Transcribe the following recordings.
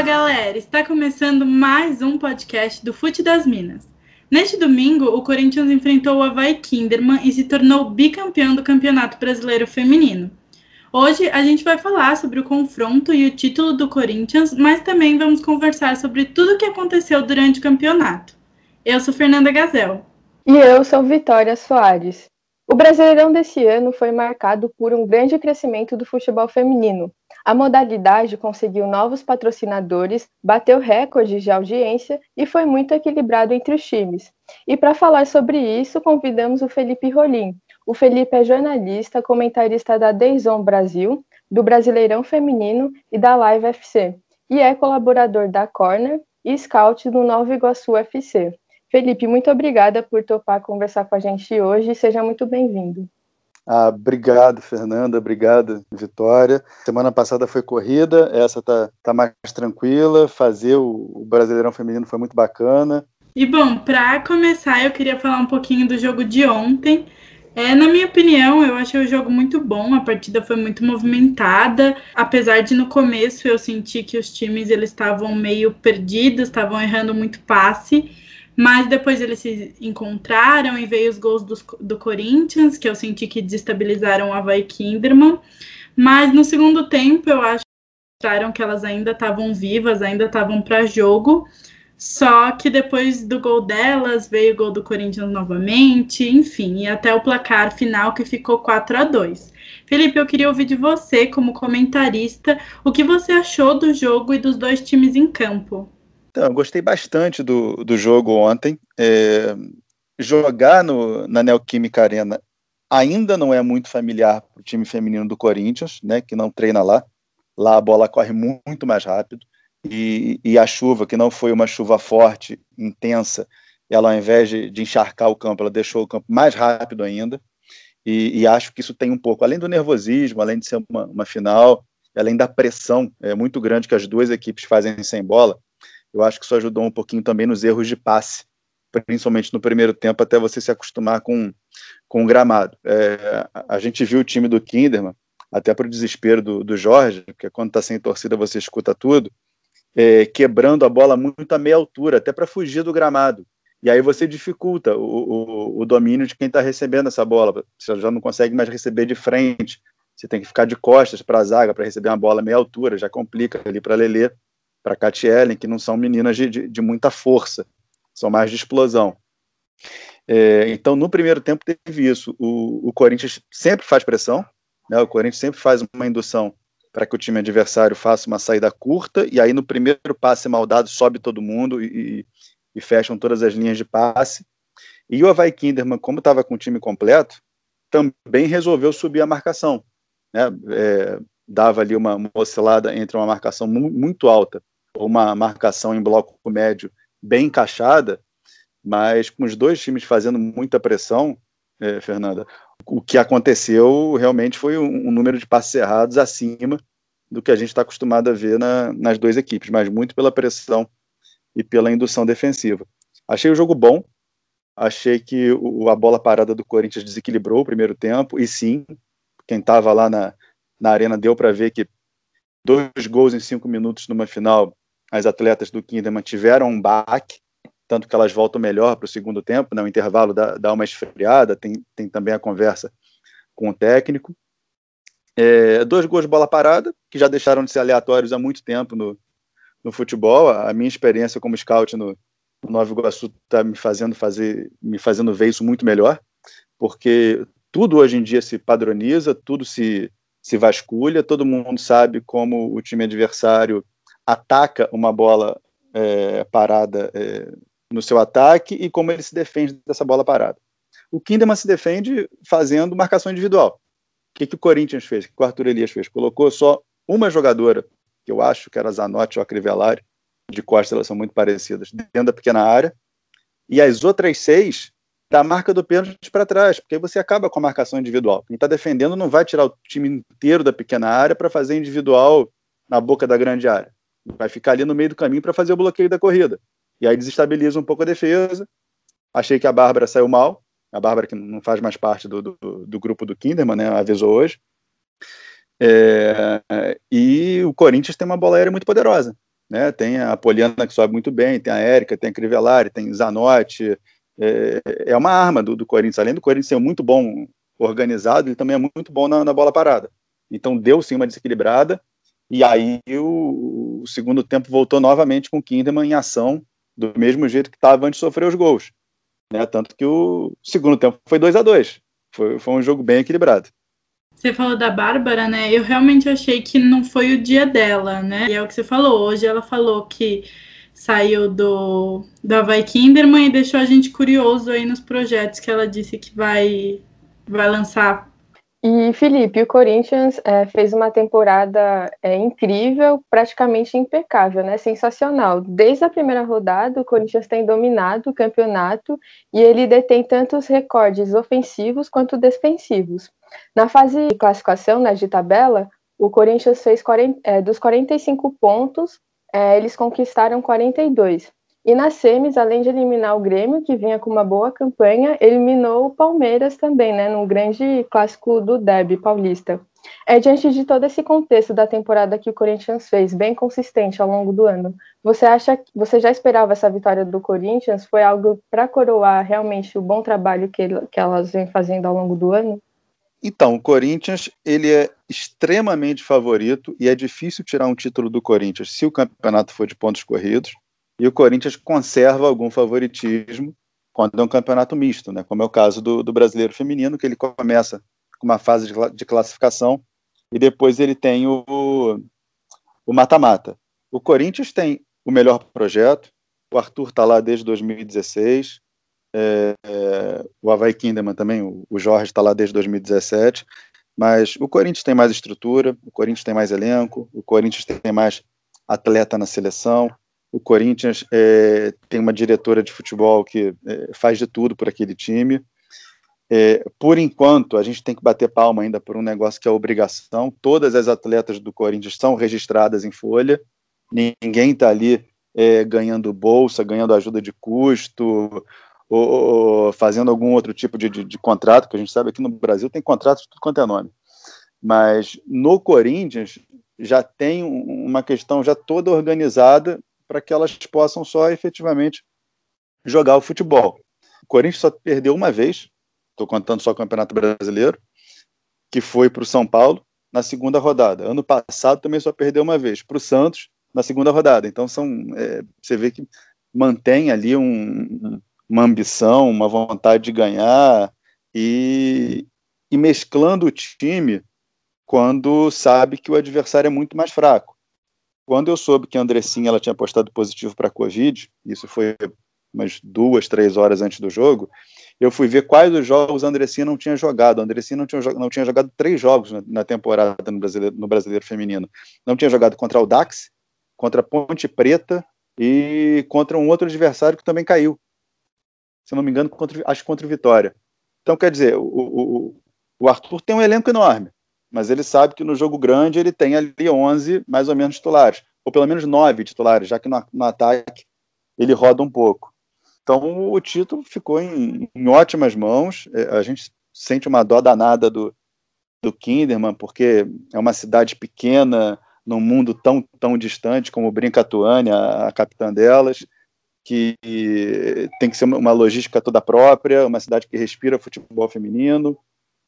Fala galera, está começando mais um podcast do Fute das Minas. Neste domingo, o Corinthians enfrentou o Havaí Kinderman e se tornou bicampeão do Campeonato Brasileiro Feminino. Hoje a gente vai falar sobre o confronto e o título do Corinthians, mas também vamos conversar sobre tudo o que aconteceu durante o campeonato. Eu sou Fernanda Gazel. E eu sou Vitória Soares. O Brasileirão desse ano foi marcado por um grande crescimento do futebol feminino. A modalidade conseguiu novos patrocinadores, bateu recordes de audiência e foi muito equilibrado entre os times. E para falar sobre isso, convidamos o Felipe Rolim. O Felipe é jornalista, comentarista da Dayzone Brasil, do Brasileirão Feminino e da Live FC, e é colaborador da Corner e scout do Nova Iguaçu FC. Felipe, muito obrigada por topar conversar com a gente hoje. Seja muito bem-vindo. Ah, obrigado, Fernanda. Obrigado, Vitória. Semana passada foi corrida, essa tá, tá mais tranquila. Fazer o, o Brasileirão Feminino foi muito bacana. E bom, para começar, eu queria falar um pouquinho do jogo de ontem. É, na minha opinião, eu achei o jogo muito bom, a partida foi muito movimentada, apesar de no começo eu senti que os times eles estavam meio perdidos, estavam errando muito passe, mas depois eles se encontraram e veio os gols do, do Corinthians, que eu senti que desestabilizaram o Havaí Kinderman. Mas no segundo tempo eu acho que mostraram que elas ainda estavam vivas, ainda estavam para jogo. Só que depois do gol delas veio o gol do Corinthians novamente, enfim, e até o placar final que ficou 4 a 2. Felipe, eu queria ouvir de você, como comentarista, o que você achou do jogo e dos dois times em campo. Então, eu gostei bastante do, do jogo ontem. É, jogar no, na Neoquímica Arena ainda não é muito familiar para o time feminino do Corinthians, né, que não treina lá. Lá a bola corre muito mais rápido. E, e a chuva, que não foi uma chuva forte, intensa, ela ao invés de, de encharcar o campo, ela deixou o campo mais rápido ainda. E, e, acho que isso tem um pouco, além do nervosismo, além de ser uma, uma final, além da pressão é, muito grande que as duas equipes fazem sem bola, eu acho que isso ajudou um pouquinho também nos erros de passe, principalmente no primeiro tempo, até você se acostumar com, com o gramado. É, a gente viu o time do Kinderman, até para o desespero do, do Jorge, porque quando está sem torcida você escuta tudo, é, quebrando a bola muito a meia altura, até para fugir do gramado. E aí você dificulta o, o, o domínio de quem está recebendo essa bola. Você já não consegue mais receber de frente. Você tem que ficar de costas para a zaga para receber uma bola meia altura, já complica ali para Lelê para Cat Ellen, que não são meninas de, de, de, muita força, são mais de explosão. É, então, no primeiro tempo teve isso. O, o Corinthians sempre faz pressão, né, o Corinthians sempre faz uma indução para que o time adversário faça uma saída curta, e aí no primeiro passe mal dado sobe todo mundo e, e fecham todas as linhas de passe. E o Havaí Kinderman, como estava com o time completo, também resolveu subir a marcação. Né? É, dava ali uma, uma oscilada entre uma marcação mu muito alta ou uma marcação em bloco médio bem encaixada, mas com os dois times fazendo muita pressão, é, Fernanda, o que aconteceu realmente foi um, um, número de passes errados acima do que a gente está acostumado a ver na, nas duas equipes, mas muito pela pressão e pela indução defensiva. Achei o jogo bom, achei que o, a bola parada do Corinthians desequilibrou o primeiro tempo, e sim, quem estava lá na, na arena deu para ver que dois gols em cinco minutos numa final, as atletas do Kinderman tiveram um baque, tanto que elas voltam melhor para o segundo tempo, né? o intervalo dá, dá uma esfriada, tem, tem também a conversa com o técnico. É, dois gols de bola parada, que já deixaram de ser aleatórios há muito tempo no, no futebol. A minha experiência como scout no, no Nova Iguaçu está me fazendo fazer, me fazendo ver isso muito melhor, porque tudo hoje em dia se padroniza, tudo se se vasculha, todo mundo sabe como o time adversário ataca uma bola é, parada é, no seu ataque e como ele se defende dessa bola parada. O Kinderman se defende fazendo marcação individual. O que, que o Corinthians fez? O que o Arthur Elias fez? Colocou só uma jogadora, que eu acho que era Zanotti ou a Crivellari, de costas elas são muito parecidas, dentro da pequena área, e as outras seis da marca do pênalti para trás, porque aí você acaba com a marcação individual. Quem está defendendo não vai tirar o time inteiro da pequena área para fazer individual na boca da grande área. Vai ficar ali no meio do caminho para fazer o bloqueio da corrida. E aí desestabiliza um pouco a defesa. Achei que a Bárbara saiu mal. A Bárbara, que não faz mais parte do, do, do grupo do Kinderman, né, avisou hoje. É, e o Corinthians tem uma bola aérea muito poderosa. né? Tem a Poliana que sobe muito bem, tem a Érica, tem a Crivellari, tem Zanotti. É, é uma arma do, do, Corinthians. Além do Corinthians ser muito bom organizado, ele também é muito bom na, na bola parada. Então deu sim uma desequilibrada. E aí o, o segundo tempo voltou novamente com o Kinderman em ação, do mesmo jeito que estava antes de sofrer os gols. Né? Tanto que o segundo tempo foi 2 a 2 foi, foi um jogo bem equilibrado. Você falou da Bárbara, né? Eu realmente achei que não foi o dia dela, né? E é o que você falou. Hoje ela falou que saiu do, do Havaí Kinderman e deixou a gente curioso aí nos projetos que ela disse que vai, vai lançar. E, Felipe, o Corinthians é, fez uma temporada é, incrível, praticamente impecável, né? Sensacional. Desde a primeira rodada, o Corinthians tem dominado o campeonato e ele detém tantos recordes ofensivos quanto defensivos. Na fase de classificação, né, de tabela, o Corinthians fez 40, é, dos 45 pontos, é, eles conquistaram 42. E nas semis, além de eliminar o Grêmio, que vinha com uma boa campanha, eliminou o Palmeiras também, né, num grande clássico do Derby paulista. É diante de todo esse contexto da temporada que o Corinthians fez, bem consistente ao longo do ano. Você acha que você já esperava essa vitória do Corinthians? Foi algo para coroar realmente o bom trabalho que, ele, que elas vêm fazendo ao longo do ano? Então, o Corinthians ele é extremamente favorito e é difícil tirar um título do Corinthians se o campeonato for de pontos corridos. E o Corinthians conserva algum favoritismo quando é um campeonato misto, né? como é o caso do, do brasileiro feminino, que ele começa com uma fase de, de classificação e depois ele tem o mata-mata. O, o Corinthians tem o melhor projeto, o Arthur está lá desde 2016, é, é, o Havaí Kinderman também, o, o Jorge está lá desde 2017, mas o Corinthians tem mais estrutura, o Corinthians tem mais elenco, o Corinthians tem mais atleta na seleção, o Corinthians é, tem uma diretora de futebol que é, faz de tudo por aquele time. É, por enquanto, a gente tem que bater palma ainda por um negócio que é obrigação. Todas as atletas do Corinthians são registradas em folha, ninguém está ali é, ganhando bolsa, ganhando ajuda de custo, ou, ou fazendo algum outro tipo de, de, de, contrato, que a gente sabe aqui no Brasil tem contratos de tudo quanto é nome. Mas no Corinthians já tem uma questão já toda organizada para que elas possam só efetivamente jogar o futebol. O Corinthians só perdeu uma vez, estou contando só o Campeonato Brasileiro, que foi para o São Paulo na segunda rodada. Ano passado também só perdeu uma vez, para o Santos na segunda rodada. Então são, é, você vê que mantém ali um, uma ambição, uma vontade de ganhar e, e mesclando o time quando sabe que o adversário é muito mais fraco. Quando eu soube que a Andressinha ela tinha postado positivo para a Covid, isso foi umas duas, três horas antes do jogo, eu fui ver quais os jogos a Andressinha não tinha jogado. A Andressinha não tinha, não tinha jogado três jogos na, na temporada no brasileiro, no brasileiro Feminino. Não tinha jogado contra o Dax, contra a Ponte Preta e contra um outro adversário que também caiu, se não me engano, contra, acho que contra o Vitória. Então, quer dizer, o, o, o Arthur tem um elenco enorme, mas ele sabe que no jogo grande ele tem ali 11 mais ou menos titulares, ou pelo menos 9 titulares, já que no, no ataque ele roda um pouco. Então o título ficou em, em, ótimas mãos. É, a gente sente uma dó danada do, do Kinderman, porque é uma cidade pequena, num mundo tão, tão distante como Brinca Tuane, a, a capitã delas que tem que ser uma logística toda própria, uma cidade que respira futebol feminino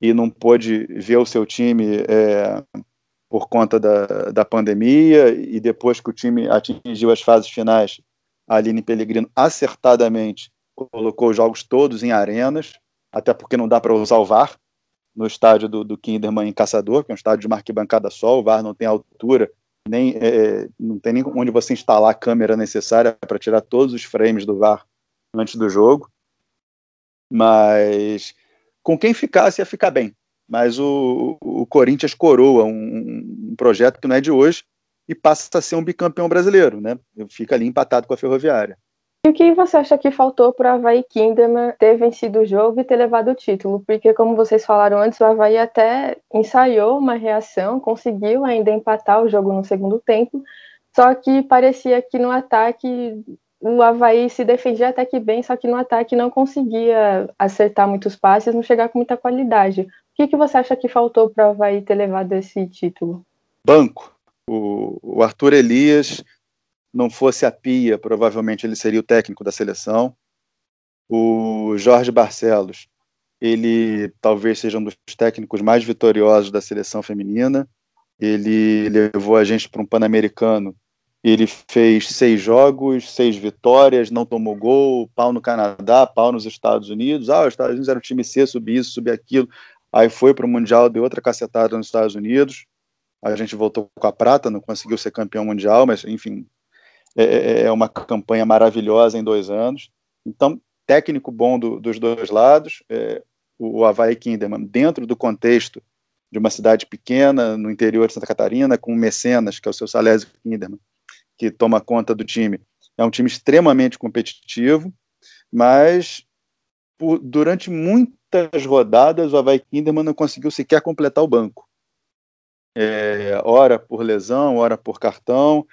e não pôde ver o seu time é, por conta da, da pandemia e depois que o time atingiu as fases finais, a Aline Pellegrino acertadamente colocou os jogos todos em arenas, até porque não dá para usar o VAR no estádio do, do Kinderman em Caçador, que é um estádio de uma arquibancada só, o VAR não tem altura nem é, não tem nem onde você instalar a câmera necessária para tirar todos os frames do VAR antes do jogo. Mas com quem ficasse ia ficar bem. Mas o, o Corinthians coroa um, um, projeto que não é de hoje e passa a ser um bicampeão brasileiro, né? Fica ali empatado com a Ferroviária. E o que você acha que faltou para o Havaí Kinderman ter vencido o jogo e ter levado o título? Porque, como vocês falaram antes, o Havaí até ensaiou uma reação, conseguiu ainda empatar o jogo no segundo tempo, só que parecia que no ataque o Havaí se defendia até que bem, só que no ataque não conseguia acertar muitos passes, não chegar com muita qualidade. O que, que você acha que faltou para o Havaí ter levado esse título? Banco. O, o Arthur Elias não fosse a Pia, provavelmente ele seria o técnico da seleção. O Jorge Barcelos, ele talvez seja um dos técnicos mais vitoriosos da seleção feminina. Ele levou a gente para um Pan-Americano. Ele fez seis jogos, seis vitórias, não tomou gol, pau no Canadá, pau nos Estados Unidos. Ah, os Estados Unidos era o time C, subir isso, subir aquilo. Aí foi para o Mundial, deu outra cacetada nos Estados Unidos. A gente voltou com a prata, não conseguiu ser campeão mundial, mas enfim, é, é, é uma campanha maravilhosa em dois anos. Então, técnico bom do, dos dois lados, é, o Havaí Kinderman, dentro do contexto de uma cidade pequena, no interior de Santa Catarina, com o Mecenas, que é o seu Salésio Kinderman, que toma conta do time. É um time extremamente competitivo, mas por, durante muitas rodadas o Havaí Kinderman não conseguiu sequer completar o banco. É, ora por lesão, ora por cartão.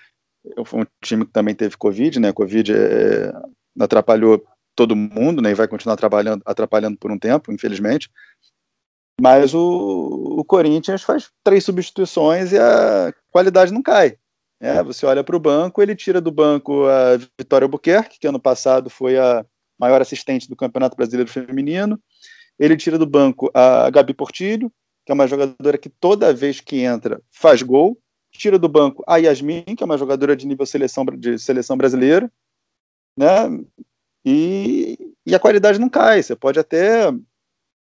Foi um time que também teve Covid, né? Covid é, atrapalhou todo mundo, né? E vai continuar trabalhando, atrapalhando por um tempo, infelizmente. Mas o, o Corinthians faz três substituições e a qualidade não cai. É, você olha para o banco, ele tira do banco a Vitória Albuquerque, que ano passado foi a maior assistente do Campeonato Brasileiro Feminino. Ele tira do banco a Gabi Portilho, que é uma jogadora que toda vez que entra faz gol. Tira do banco a Yasmin, que é uma jogadora de nível seleção, de seleção brasileira. Né? E, e a qualidade não cai. Você pode até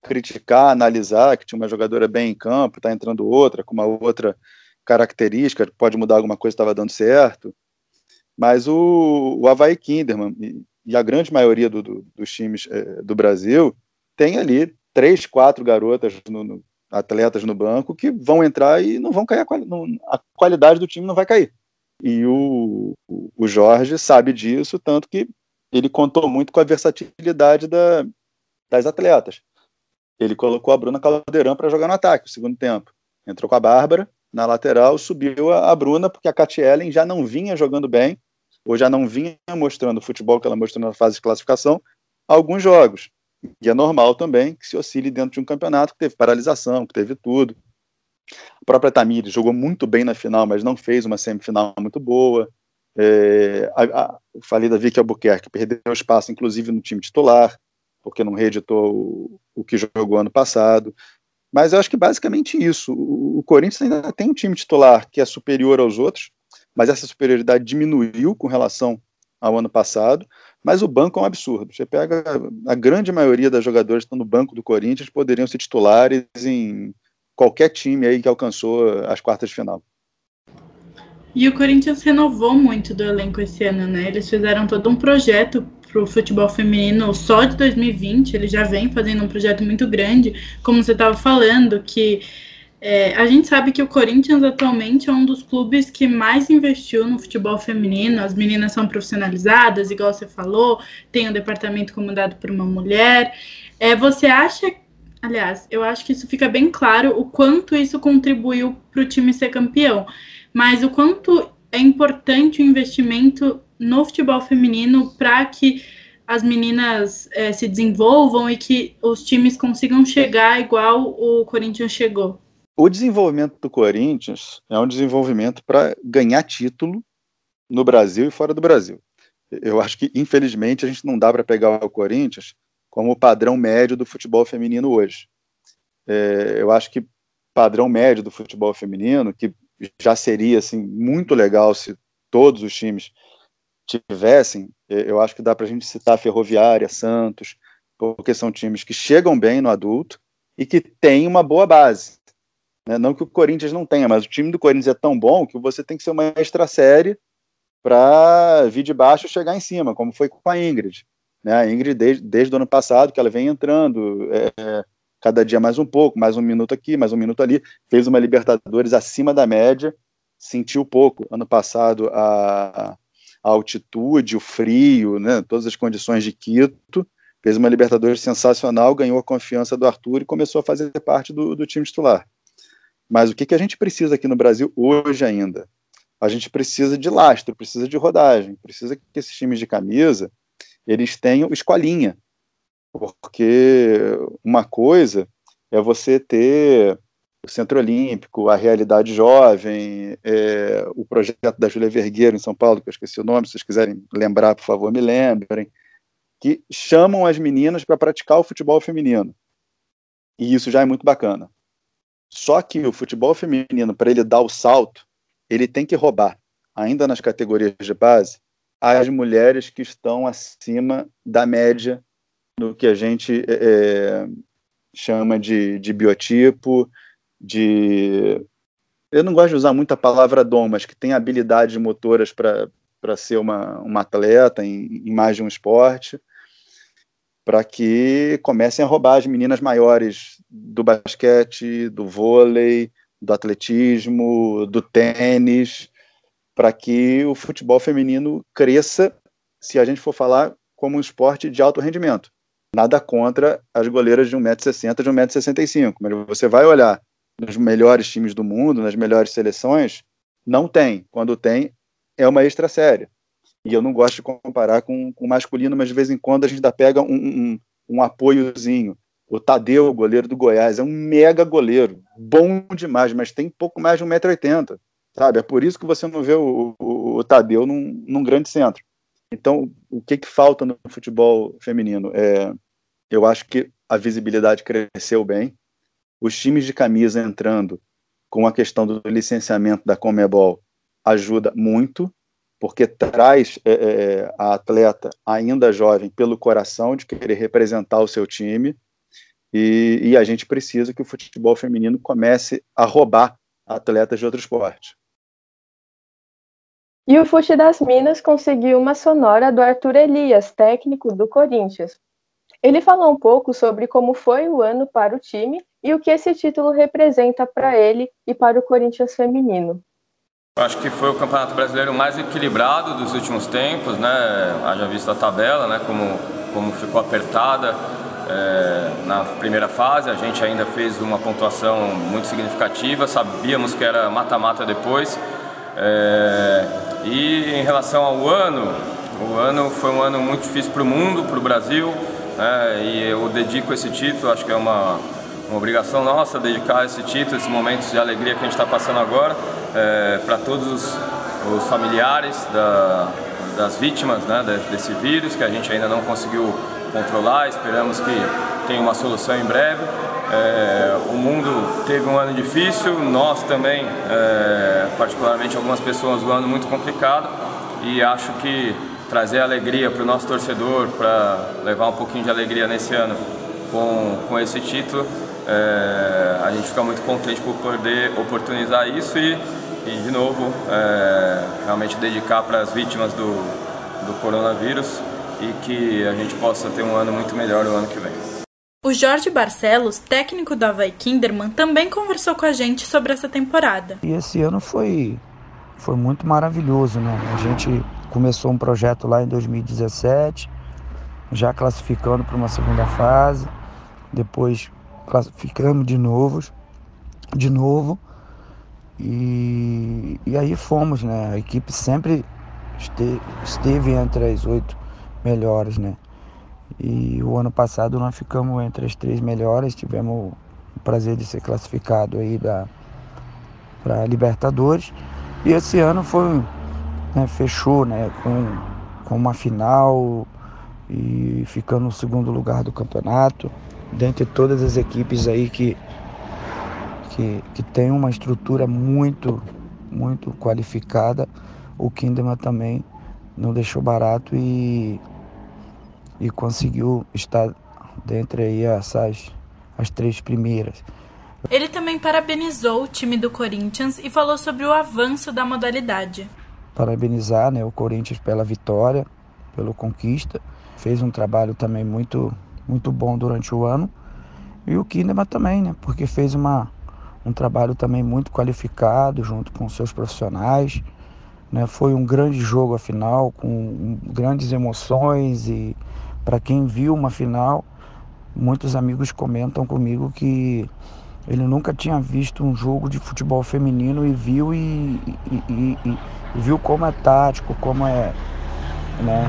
criticar, analisar que tinha uma jogadora bem em campo, está entrando outra, com uma outra característica, pode mudar alguma coisa, estava dando certo. Mas o, o Havaí Kinderman e, e a grande maioria do, do, dos times é, do Brasil tem ali três, quatro garotas, no, no, atletas no banco que vão entrar e não vão cair, a, a qualidade do time não vai cair. E o, o Jorge sabe disso, tanto que ele contou muito com a versatilidade da, das atletas. Ele colocou a Bruna Caldeirão para jogar no ataque, no segundo tempo. Entrou com a Bárbara na lateral, subiu a, a Bruna, porque a Katy Ellen já não vinha jogando bem, ou já não vinha mostrando o futebol que ela mostrou na fase de classificação, alguns jogos. E é normal também que se oscile dentro de um campeonato que teve paralisação, que teve tudo. A própria Tamires jogou muito bem na final, mas não fez uma semifinal muito boa. É, a, a, falei da Vicky Albuquerque, perdeu espaço, inclusive, no time titular, porque não reeditou o, o que jogou ano passado. Mas eu acho que basicamente isso. O, Corinthians ainda tem um time titular que é superior aos outros, mas essa superioridade diminuiu com relação ao ano passado. Mas o banco é um absurdo. Você pega a grande maioria das jogadores que estão no banco do Corinthians poderiam ser titulares em qualquer time aí que alcançou as quartas de final. E o Corinthians renovou muito do elenco esse ano, né? Eles fizeram todo um projeto para o futebol feminino só de 2020. Ele já vem fazendo um projeto muito grande, como você estava falando, que é, a gente sabe que o Corinthians atualmente é um dos clubes que mais investiu no futebol feminino. As meninas são profissionalizadas, igual você falou, tem um departamento comandado por uma mulher. É, você acha, aliás, eu acho que isso fica bem claro o quanto isso contribuiu para o time ser campeão mas o quanto é importante o investimento no futebol feminino para que as meninas é, se desenvolvam e que os times consigam chegar igual o Corinthians chegou? O desenvolvimento do Corinthians é um desenvolvimento para ganhar título no Brasil e fora do Brasil. Eu acho que, infelizmente, a gente não dá para pegar o Corinthians como padrão médio do futebol feminino hoje. É, eu acho que padrão médio do futebol feminino, que já seria assim muito legal se todos os times tivessem. Eu acho que dá para a gente citar Ferroviária, Santos, porque são times que chegam bem no adulto e que têm uma boa base. Né? Não que o Corinthians não tenha, mas o time do Corinthians é tão bom que você tem que ser uma extra série para vir de baixo e chegar em cima, como foi com a Ingrid. Né? A Ingrid, desde, desde o ano passado, que ela vem entrando, é, cada dia mais um pouco, mais um minuto aqui, mais um minuto ali, fez uma Libertadores acima da média, sentiu pouco. Ano passado, a, a altitude, o frio, né, todas as condições de Quito, fez uma Libertadores sensacional, ganhou a confiança do Arthur e começou a fazer parte do, do time titular. Mas o que, que a gente precisa aqui no Brasil hoje ainda? A gente precisa de lastro, precisa de rodagem, precisa que esses times de camisa eles tenham escolinha, porque uma coisa é você ter o Centro Olímpico, a Realidade Jovem, é, o projeto da Júlia Vergueiro em São Paulo, que eu esqueci o nome, se vocês quiserem lembrar, por favor, me lembrem, que chamam as meninas para praticar o futebol feminino. E isso já é muito bacana. Só que o futebol feminino, para ele dar o salto, ele tem que roubar, ainda nas categorias de base, as mulheres que estão acima da média no que a gente é, chama de, de biotipo, de. Eu não gosto de usar muito a palavra dom, mas que tem habilidades motoras para ser uma, uma atleta em, em mais de um esporte, para que comecem a roubar as meninas maiores do basquete, do vôlei, do atletismo, do tênis, para que o futebol feminino cresça, se a gente for falar como um esporte de alto rendimento. Nada contra as goleiras de 1,60m, de 1,65m, mas você vai olhar nos melhores times do mundo, nas melhores seleções, não tem. Quando tem, é uma extra série. E eu não gosto de comparar com o masculino, mas de vez em quando a gente ainda pega um, um, um apoiozinho. O Tadeu, o goleiro do Goiás, é um mega goleiro, bom demais, mas tem pouco mais de 1,80m, sabe? É por isso que você não vê o, o, o Tadeu num, num, grande centro. Então, o que, que falta no futebol feminino? É, eu acho que a visibilidade cresceu bem, os times de camisa entrando com a questão do licenciamento da Comebol ajuda muito, porque traz é, é, a atleta ainda jovem pelo coração de querer representar o seu time, e, e, a gente precisa que o futebol feminino comece a roubar atletas de outro esporte. E o Fute das Minas conseguiu uma sonora do Arthur Elias, técnico do Corinthians. Ele falou um pouco sobre como foi o ano para o time e o que esse título representa para ele e para o Corinthians feminino. Acho que foi o campeonato brasileiro mais equilibrado dos últimos tempos, né? Haja visto a tabela, né? Como, como ficou apertada é, na primeira fase. A gente ainda fez uma pontuação muito significativa, sabíamos que era mata-mata depois. É, e em relação ao ano, o ano foi um ano muito difícil para o mundo, para o Brasil, né? e eu dedico esse título, acho que é uma uma obrigação nossa dedicar esse título, esses momentos de alegria que a gente está passando agora, é, para todos os, os familiares da, das vítimas né, desse vírus, que a gente ainda não conseguiu controlar, esperamos que tenha uma solução em breve. É, o mundo teve um ano difícil, nós também, é, particularmente algumas pessoas, um ano muito complicado e acho que trazer alegria para o nosso torcedor, para levar um pouquinho de alegria nesse ano com, com esse título, é, a gente fica muito contente por poder oportunizar isso e, e de novo, é, realmente dedicar para as vítimas do, do coronavírus e que a gente possa ter um ano muito melhor no ano que vem. O Jorge Barcelos, técnico da Havaí Kinderman, também conversou com a gente sobre essa temporada. E esse ano foi, foi muito maravilhoso, né? A gente começou um projeto lá em 2017, já classificando para uma segunda fase, depois classificamos de novo, de novo. E, e aí fomos, né? A equipe sempre esteve, entre as oito melhores, né? E o ano passado nós ficamos entre as três melhores, tivemos o prazer de ser classificado aí da para Libertadores. E esse ano foi, né, fechou, né, com, com uma final e ficando no segundo lugar do campeonato dentre todas as equipes aí que, que, que tem uma estrutura muito, muito qualificada, o Kinderman também não deixou barato e, e conseguiu estar dentre aí essas as três primeiras. Ele também parabenizou o time do Corinthians e falou sobre o avanço da modalidade. Parabenizar né, o Corinthians pela vitória, pela conquista. Fez um trabalho também muito muito bom durante o ano. E o Kinderman também, né? Porque fez uma, um trabalho também muito qualificado junto com seus profissionais. Né? Foi um grande jogo, afinal, com grandes emoções e para quem viu uma final, muitos amigos comentam comigo que ele nunca tinha visto um jogo de futebol feminino e viu e, e, e, e viu como é tático, como é, né,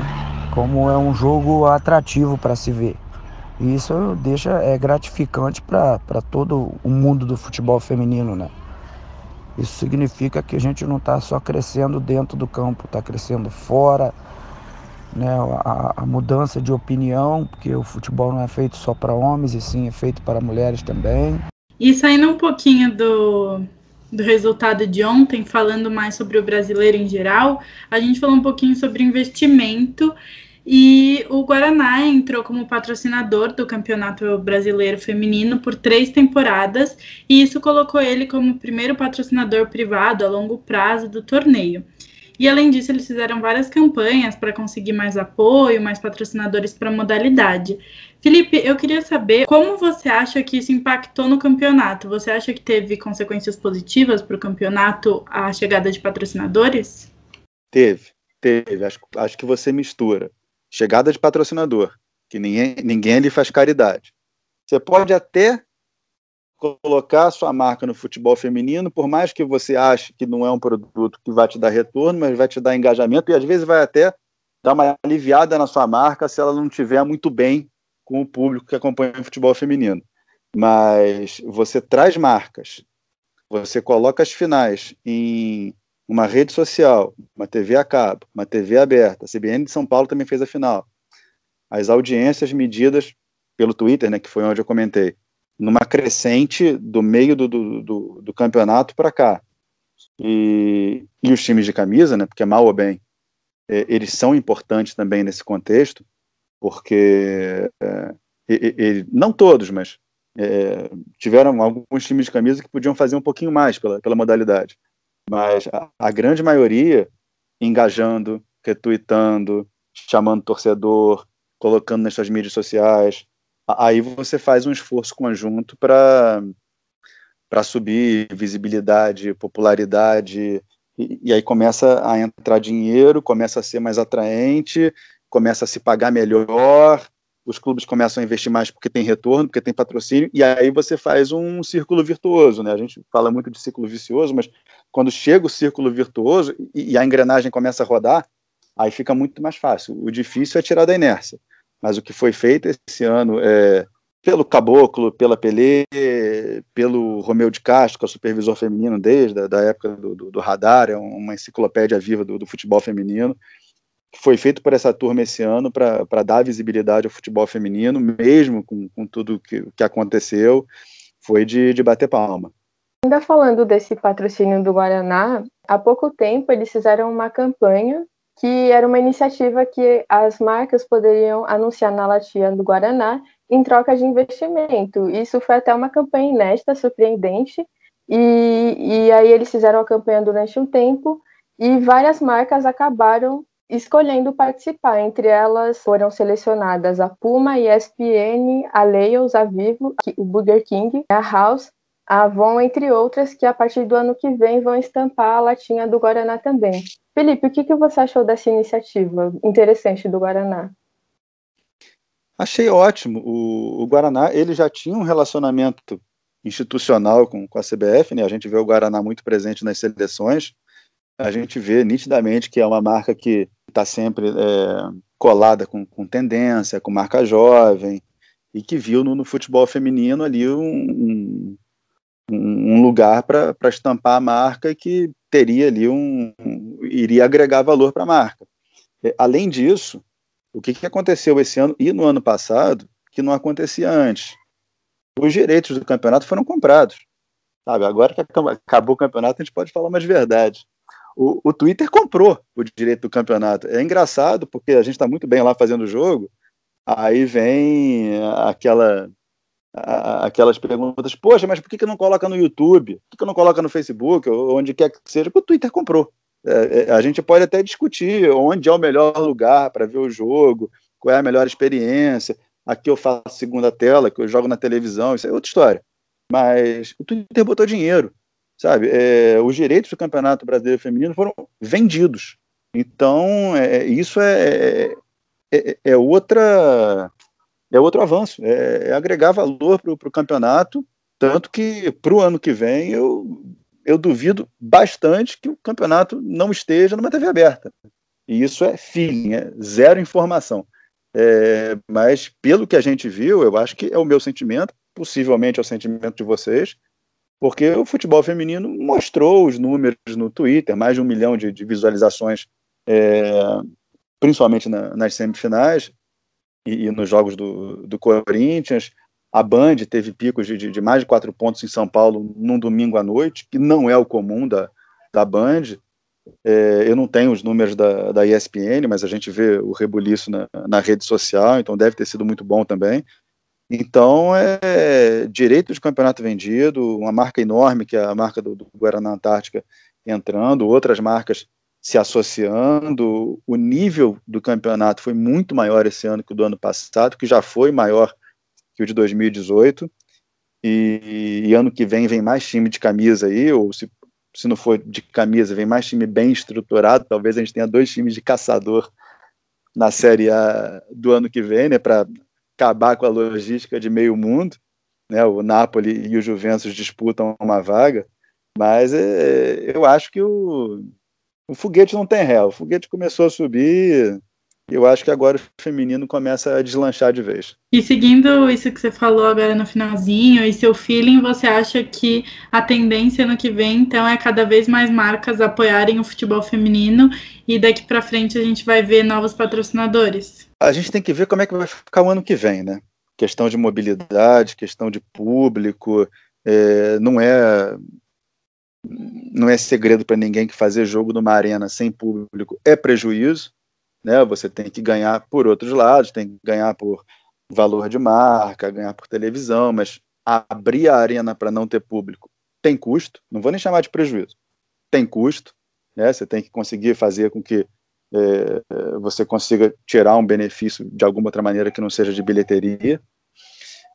como é um jogo atrativo para se ver. E isso deixa é gratificante para todo o mundo do futebol feminino, né? Isso significa que a gente não está só crescendo dentro do campo, está crescendo fora, né? A, a, mudança de opinião, porque o futebol não é feito só para homens, e sim é feito para mulheres também. E saindo um pouquinho do, do resultado de ontem, falando mais sobre o brasileiro em geral, a gente falou um pouquinho sobre investimento e o Guaraná entrou como patrocinador do Campeonato Brasileiro Feminino por três temporadas, e isso colocou ele como primeiro patrocinador privado a longo prazo do torneio. E além disso, eles fizeram várias campanhas para conseguir mais apoio, mais patrocinadores para a modalidade. Felipe, eu queria saber como você acha que isso impactou no campeonato? Você acha que teve consequências positivas para o campeonato a chegada de patrocinadores? Teve, teve. Acho, acho que você mistura chegada de patrocinador, que ninguém, ninguém ali faz caridade. Você pode até colocar sua marca no futebol feminino, por mais que você ache que não é um produto que vai te dar retorno, mas vai te dar engajamento e às vezes vai até dar uma aliviada na sua marca se ela não estiver muito bem com o público que acompanha o futebol feminino. Mas você traz marcas, você coloca as finais em uma rede social, uma TV a cabo, uma TV aberta, a CBN de São Paulo também fez a final. As audiências medidas pelo Twitter, né, que foi onde eu comentei, numa crescente do meio do, do, do, do campeonato para cá. E, e os times de camisa, né, porque mal ou bem, é, eles são importantes também nesse contexto, porque é, não todos, mas é, tiveram alguns times de camisa que podiam fazer um pouquinho mais pela, pela modalidade mas a, a grande maioria engajando, retweetando, chamando torcedor, colocando nas suas mídias sociais. Aí você faz um esforço conjunto para para subir visibilidade, popularidade, e, e, aí começa a entrar dinheiro, começa a ser mais atraente, começa a se pagar melhor, os clubes começam a investir mais porque tem retorno, porque tem patrocínio, e aí você faz um círculo virtuoso, né? A gente fala muito de círculo vicioso, mas quando chega o círculo virtuoso e, a engrenagem começa a rodar, aí fica muito mais fácil. O difícil é tirar da inércia. Mas o que foi feito esse ano é, pelo Caboclo, pela Pelé, pelo Romeu de Castro, que é o supervisor feminino desde a da época do, do, do Radar, é uma enciclopédia viva do, do futebol feminino que foi feito por essa turma esse ano para dar visibilidade ao futebol feminino, mesmo com, com tudo que, que aconteceu, foi de, de bater palma. Ainda falando desse patrocínio do Guaraná, há pouco tempo eles fizeram uma campanha que era uma iniciativa que as marcas poderiam anunciar na latinha do Guaraná em troca de investimento. Isso foi até uma campanha inédita, surpreendente, e, e aí eles fizeram a campanha durante um tempo e várias marcas acabaram escolhendo participar. Entre elas foram selecionadas a Puma, a ESPN, a Leos, a Vivo, o Burger King, a House, a Avon, entre outras, que a partir do ano que vem vão estampar a latinha do Guaraná também. Felipe, o que, que você achou dessa iniciativa interessante do Guaraná? Achei ótimo. O, o Guaraná ele já tinha um relacionamento institucional com, com a CBF, né? A gente vê o Guaraná muito presente nas seleções a gente vê nitidamente que é uma marca que está sempre é, colada com, com, tendência, com marca jovem, e que viu no, no futebol feminino ali um, um, um lugar para estampar a marca e que teria ali um, um iria agregar valor para a marca. É, além disso, o que, que aconteceu esse ano e no ano passado que não acontecia antes? Os direitos do campeonato foram comprados. Sabe, agora que acabou o campeonato, a gente pode falar mais verdade o, o Twitter comprou o direito do campeonato. É engraçado, porque a gente está muito bem lá fazendo o jogo, aí vem aquela aquelas perguntas, poxa, mas por que, que não coloca no YouTube? Por que, que não coloca no Facebook, ou onde quer que seja? Porque o Twitter comprou. É, é, a gente pode até discutir onde é o melhor lugar para ver o jogo, qual é a melhor experiência. Aqui eu faço segunda tela, que eu jogo na televisão, isso é outra história. Mas o Twitter botou dinheiro sabe? É, os direitos do Campeonato Brasileiro Feminino foram vendidos. Então, é, isso é, é, é, outra é outro avanço, é, é agregar valor para o campeonato, tanto que para o ano que vem eu, eu duvido bastante que o campeonato não esteja numa TV aberta. E isso é feeling, é zero informação. É, mas pelo que a gente viu, eu acho que é o meu sentimento, possivelmente é o sentimento de vocês, porque o futebol feminino mostrou os números no Twitter, mais de um milhão de, de visualizações, é, principalmente na, nas semifinais e, e, nos jogos do, do Corinthians. A Band teve picos de, de, mais de quatro pontos em São Paulo num domingo à noite, que não é o comum da, da Band. É, eu não tenho os números da, da ESPN, mas a gente vê o rebuliço na, na rede social, então deve ter sido muito bom também. Então, é direito de campeonato vendido, uma marca enorme, que é a marca do, do Guaraná Antártica, entrando, outras marcas se associando. O nível do campeonato foi muito maior esse ano que o do ano passado, que já foi maior que o de 2018. E, e ano que vem vem mais time de camisa aí, ou se, se não for de camisa, vem mais time bem estruturado. Talvez a gente tenha dois times de caçador na Série A do ano que vem, né, para acabar com a logística de meio mundo. Né? O Napoli e o Juventus disputam uma vaga, mas é, eu acho que o, o foguete não tem ré. O foguete começou a subir. Eu acho que agora o feminino começa a deslanchar de vez. E seguindo isso que você falou agora no finalzinho e seu feeling, você acha que a tendência no que vem, então, é cada vez mais marcas apoiarem o futebol feminino e daqui para frente a gente vai ver novos patrocinadores? a gente tem que ver como é que vai ficar o ano que vem, né? Questão de mobilidade, questão de público, é, não é não é segredo para ninguém que fazer jogo numa arena sem público é prejuízo, né? Você tem que ganhar por outros lados, tem que ganhar por valor de marca, ganhar por televisão, mas abrir a arena para não ter público tem custo. Não vou nem chamar de prejuízo, tem custo, né? Você tem que conseguir fazer com que é, você consiga tirar um benefício de alguma outra maneira que não seja de bilheteria.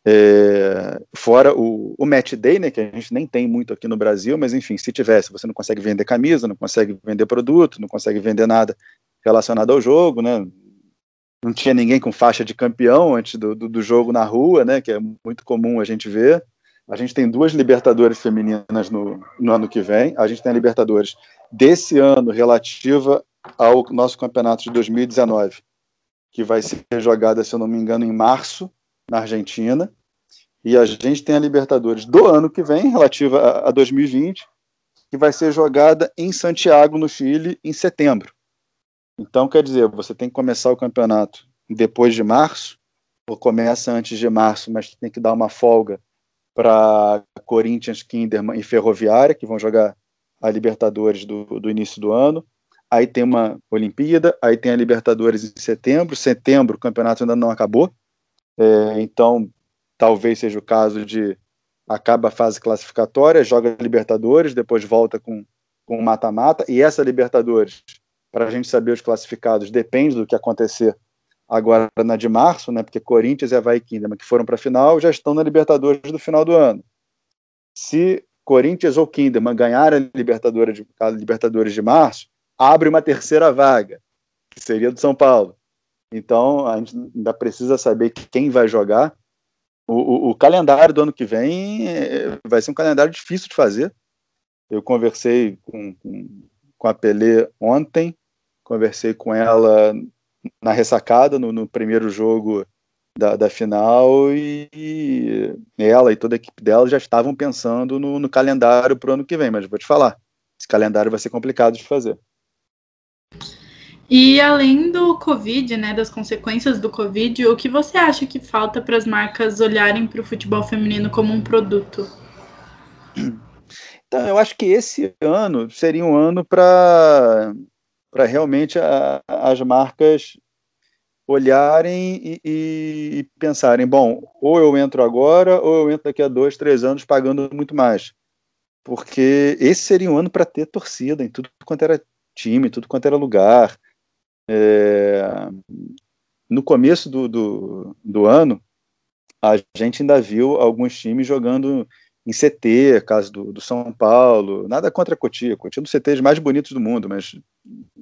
É, fora o, o match day, né, que a gente nem tem muito aqui no Brasil, mas enfim, se tivesse, você não consegue vender camisa, não consegue vender produto, não consegue vender nada relacionado ao jogo, né? Não tinha ninguém com faixa de campeão antes do, do, do jogo na rua, né? Que é muito comum a gente ver. A gente tem duas Libertadores femininas no, no ano que vem. A gente tem a Libertadores desse ano relativa ao nosso campeonato de 2019, que vai ser jogada, se eu não me engano, em março, na Argentina. E a gente tem a Libertadores do ano que vem, relativa a 2020, que vai ser jogada em Santiago, no Chile, em setembro. Então, quer dizer, você tem que começar o campeonato depois de março, ou começa antes de março, mas tem que dar uma folga para Corinthians, Kinderman e Ferroviária, que vão jogar a Libertadores do, do início do ano. Aí tem uma Olimpíada, aí tem a Libertadores em setembro. Setembro, o campeonato ainda não acabou, é, então talvez seja o caso de acaba a fase classificatória, joga a Libertadores, depois volta com com mata-mata, e essa Libertadores, para a gente saber os classificados, depende do que acontecer agora na de março, né, porque Corinthians e Havaí Kinderman, que foram para a final, já estão na Libertadores do final do ano. Se Corinthians ou Kinderman ganharem a Libertadores, a Libertadores de março, abre uma terceira vaga, que seria do São Paulo. Então, a gente ainda precisa saber quem vai jogar. O, o, o calendário do ano que vem é, vai ser um calendário difícil de fazer. Eu conversei com, com, com a Pelé ontem, conversei com ela na ressacada, no, no primeiro jogo da, da final, e, e, ela e toda a equipe dela já estavam pensando no, no calendário para o ano que vem. Mas vou te falar, esse calendário vai ser complicado de fazer. E além do Covid, né, das consequências do Covid, o que você acha que falta para as marcas olharem para o futebol feminino como um produto? Então, eu acho que esse ano seria um ano para realmente a, as marcas olharem e, e, pensarem: bom, ou eu entro agora, ou eu entro daqui a dois, três anos pagando muito mais. Porque esse seria um ano para ter torcida em tudo quanto era time, tudo quanto era lugar. É, no começo do, do, do, ano, a gente ainda viu alguns times jogando em CT, caso do, do São Paulo, nada contra a Cotia, Cotia é um dos CTs mais bonitos do mundo, mas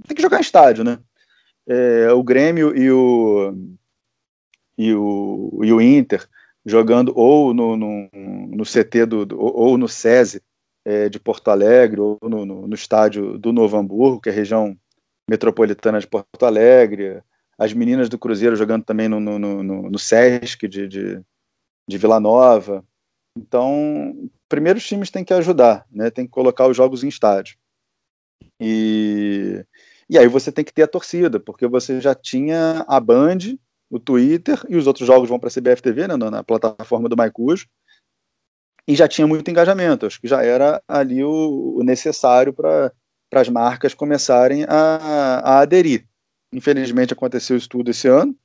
tem que jogar em estádio, né? É, o Grêmio e o, e o, e o Inter jogando ou no, no, no CT do, ou no SESI é, de Porto Alegre, ou no, no, no estádio do Novo Hamburgo, que é a região metropolitana de Porto Alegre, as meninas do Cruzeiro jogando também no, no, no, no Sesc de, de, de Vila Nova. Então, primeiro os times têm que ajudar, né? Tem que colocar os jogos em estádio. E, e aí você tem que ter a torcida, porque você já tinha a Band, o Twitter, e os outros jogos vão para a CBF TV, né, na plataforma do Maicujo, e já tinha muito engajamento. Acho que já era ali o, o necessário para as marcas começarem a, a aderir. Infelizmente aconteceu isso tudo esse ano.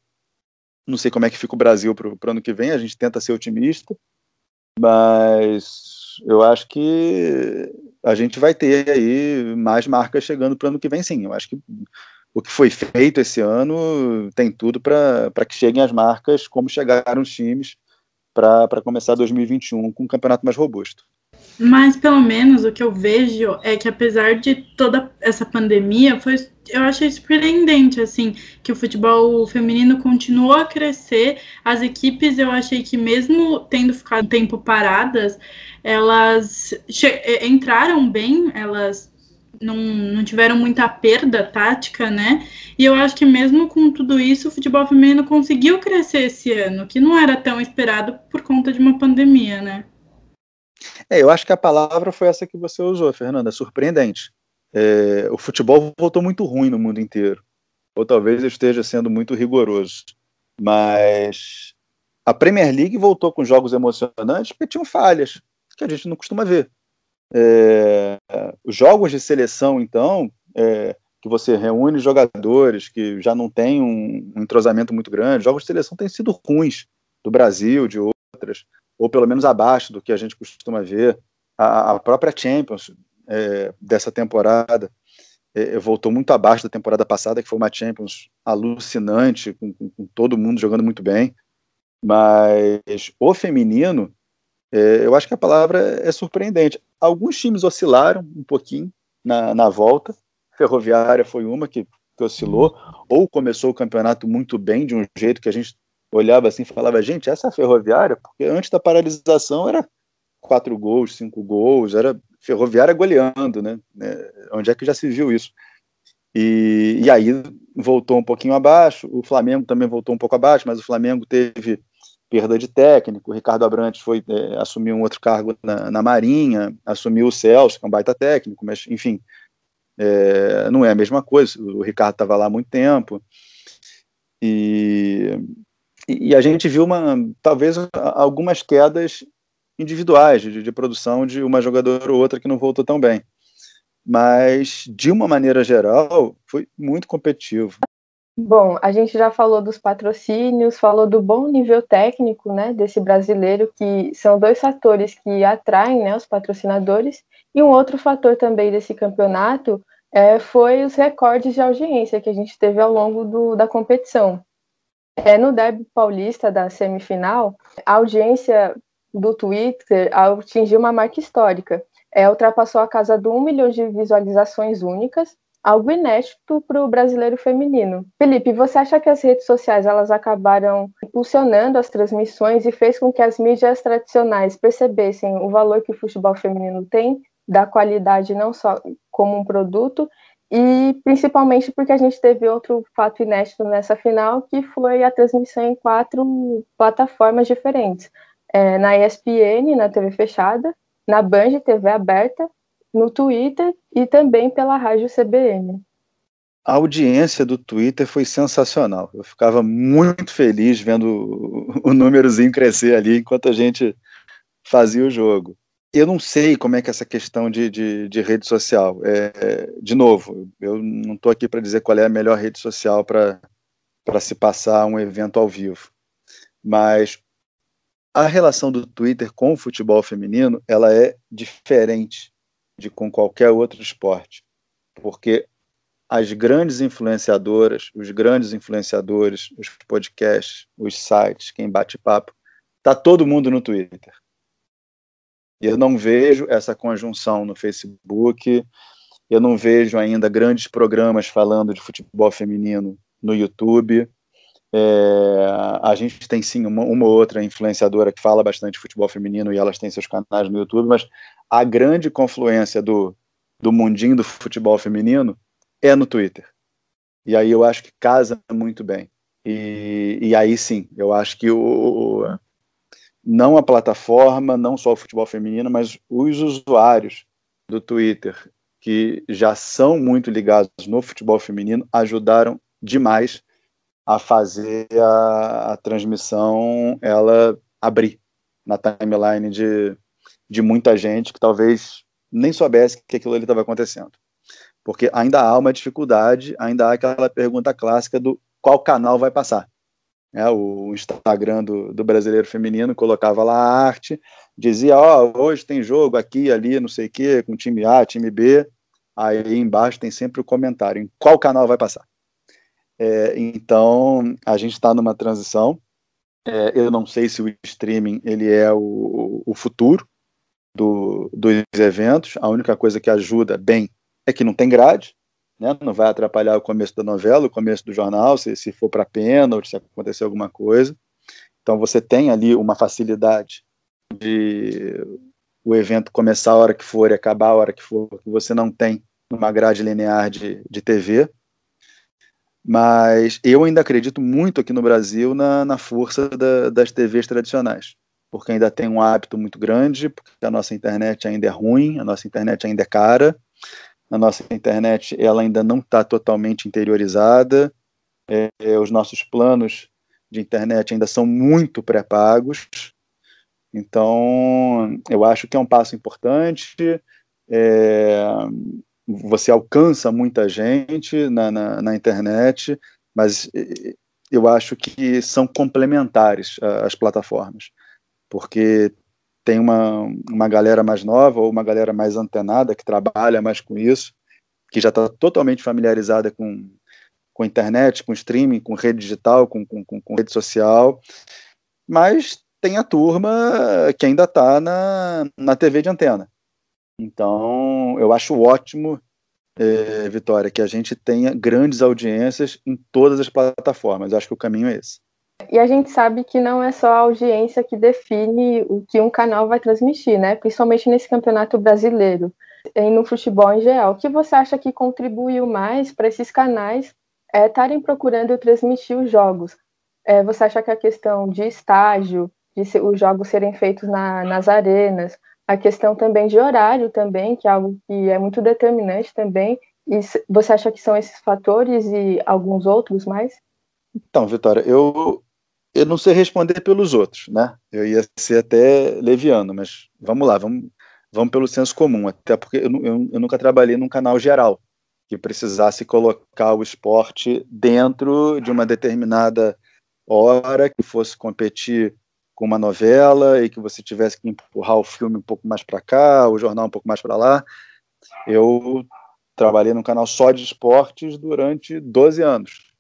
Não sei como é que fica o Brasil para o ano que vem, a gente tenta ser otimista, mas eu acho que a gente vai ter aí mais marcas chegando para o ano que vem, sim. Eu acho que o que foi feito esse ano tem tudo para que cheguem as marcas como chegaram os times para começar 2021 com um campeonato mais robusto. Mas pelo menos o que eu vejo é que apesar de toda essa pandemia, foi, eu achei surpreendente assim que o futebol feminino continuou a crescer. As equipes eu achei que mesmo tendo ficado tempo paradas, elas entraram bem, elas não, não tiveram muita perda tática, né? E eu acho que mesmo com tudo isso, o futebol feminino conseguiu crescer esse ano, que não era tão esperado por conta de uma pandemia, né? É, eu acho que a palavra foi essa que você usou, Fernanda, surpreendente. É, o futebol voltou muito ruim no mundo inteiro, ou talvez esteja sendo muito rigoroso, mas a Premier League voltou com jogos emocionantes porque tinham falhas que a gente não costuma ver. É, os jogos de seleção, então, é, que você reúne jogadores que já não tem um, um entrosamento muito grande, jogos de seleção têm sido ruins do Brasil, de outras ou pelo menos abaixo do que a gente costuma ver. A, a própria Champions é, dessa temporada é, voltou muito abaixo da temporada passada, que foi uma Champions alucinante, com, com, com todo mundo jogando muito bem. Mas o feminino, é, eu acho que a palavra é surpreendente. Alguns times oscilaram um pouquinho na, na volta. Ferroviária foi uma que, que oscilou, ou começou o campeonato muito bem, de um jeito que a gente olhava assim e falava, gente, essa é ferroviária, porque antes da paralisação era quatro gols, cinco gols, era ferroviária goleando, né? É, onde é que já se viu isso? E, e aí voltou um pouquinho abaixo, o Flamengo também voltou um pouco abaixo, mas o Flamengo teve perda de técnico, o Ricardo Abrantes foi é, assumiu um outro cargo na, na, Marinha, assumiu o Celso, que é um baita técnico, mas enfim, é, não é a mesma coisa, o Ricardo estava lá há muito tempo, e, e, a gente viu uma, talvez algumas quedas individuais de, de, produção de uma jogadora ou outra que não voltou tão bem. Mas, de uma maneira geral, foi muito competitivo. Bom, a gente já falou dos patrocínios, falou do bom nível técnico né, desse brasileiro, que são dois fatores que atraem né, os patrocinadores. E um outro fator também desse campeonato é, foi os recordes de audiência que a gente teve ao longo do, da competição. É, no derby paulista da semifinal, a audiência do Twitter atingiu uma marca histórica. É, ultrapassou a casa do 1 milhão de visualizações únicas, algo inédito para o brasileiro feminino. Felipe, você acha que as redes sociais elas acabaram impulsionando as transmissões e fez com que as mídias tradicionais percebessem o valor que o futebol feminino tem, da qualidade não só como um produto, e principalmente porque a gente teve outro fato inédito nessa final, que foi a transmissão em quatro plataformas diferentes. É, na ESPN, na TV fechada, na Band TV aberta, no Twitter e também pela rádio CBN. A audiência do Twitter foi sensacional. Eu ficava muito feliz vendo o, o númerozinho crescer ali enquanto a gente fazia o jogo eu não sei como é que é essa questão de, de, de rede social. É, de novo, eu não estou aqui para dizer qual é a melhor rede social para se passar um evento ao vivo. Mas a relação do Twitter com o futebol feminino ela é diferente de com qualquer outro esporte. Porque as grandes influenciadoras, os grandes influenciadores, os podcasts, os sites, quem bate papo, tá todo mundo no Twitter. Eu não vejo essa conjunção no Facebook, eu não vejo ainda grandes programas falando de futebol feminino no YouTube. É, a gente tem sim uma, uma outra influenciadora que fala bastante de futebol feminino e elas têm seus canais no YouTube, mas a grande confluência do, do mundinho do futebol feminino é no Twitter. E aí eu acho que casa muito bem. E, e aí sim, eu acho que o, não a plataforma, não só o futebol feminino, mas os usuários do Twitter que já são muito ligados no futebol feminino ajudaram demais a fazer a, a transmissão ela abrir na timeline de, de muita gente que talvez nem soubesse que aquilo ali estava acontecendo. Porque ainda há uma dificuldade, ainda há aquela pergunta clássica do qual canal vai passar. É, o Instagram do, do brasileiro feminino colocava lá a arte, dizia, ó, oh, hoje tem jogo aqui, ali, não sei o quê, com time A, time B. Aí embaixo tem sempre o comentário, em qual canal vai passar. É, então, a gente está numa transição. É, eu não sei se o streaming ele é o, o futuro do, dos eventos. A única coisa que ajuda bem é que não tem grade né? não vai atrapalhar o começo da novela, o começo do jornal, se, se for para pênalti, se acontecer alguma coisa. Então você tem ali uma facilidade de o evento começar a hora que for e acabar a hora que for, que você não tem uma grade linear de, de TV. Mas eu ainda acredito muito aqui no Brasil na, na força da, das TVs tradicionais, porque ainda tem um hábito muito grande, porque a nossa internet ainda é ruim, a nossa internet ainda é cara, na nossa internet ela ainda não está totalmente interiorizada, é, é, os nossos planos de internet ainda são muito pré-pagos, então eu acho que é um passo importante, é, você alcança muita gente na, na, na, internet, mas eu acho que são complementares as plataformas, porque tem uma, uma galera mais nova ou uma galera mais antenada que trabalha mais com isso, que já está totalmente familiarizada com, com internet, com streaming, com rede digital, com, com, com rede social, mas tem a turma que ainda está na, na TV de antena. Então, eu acho ótimo, é, Vitória, que a gente tenha grandes audiências em todas as plataformas. Eu acho que o caminho é esse. E a gente sabe que não é só a audiência que define o que um canal vai transmitir, né? Principalmente nesse campeonato brasileiro e no futebol em geral. O que você acha que contribuiu mais para esses canais é, estarem é, procurando transmitir os jogos? É, você acha que a questão de estágio, de se, os jogos serem feitos na, nas arenas, a questão também de horário também, que é algo que é muito determinante também, e você acha que são esses fatores e alguns outros mais? Então, Vitória, eu eu não sei responder pelos outros, né? Eu ia ser até leviano, mas vamos lá, vamos, vamos pelo senso comum, até porque eu, eu, eu nunca trabalhei num canal geral que precisasse colocar o esporte dentro de uma determinada hora, que fosse competir com uma novela e que você tivesse que empurrar o filme um pouco mais para cá, o jornal um pouco mais para lá. Eu trabalhei num canal só de esportes durante 12 anos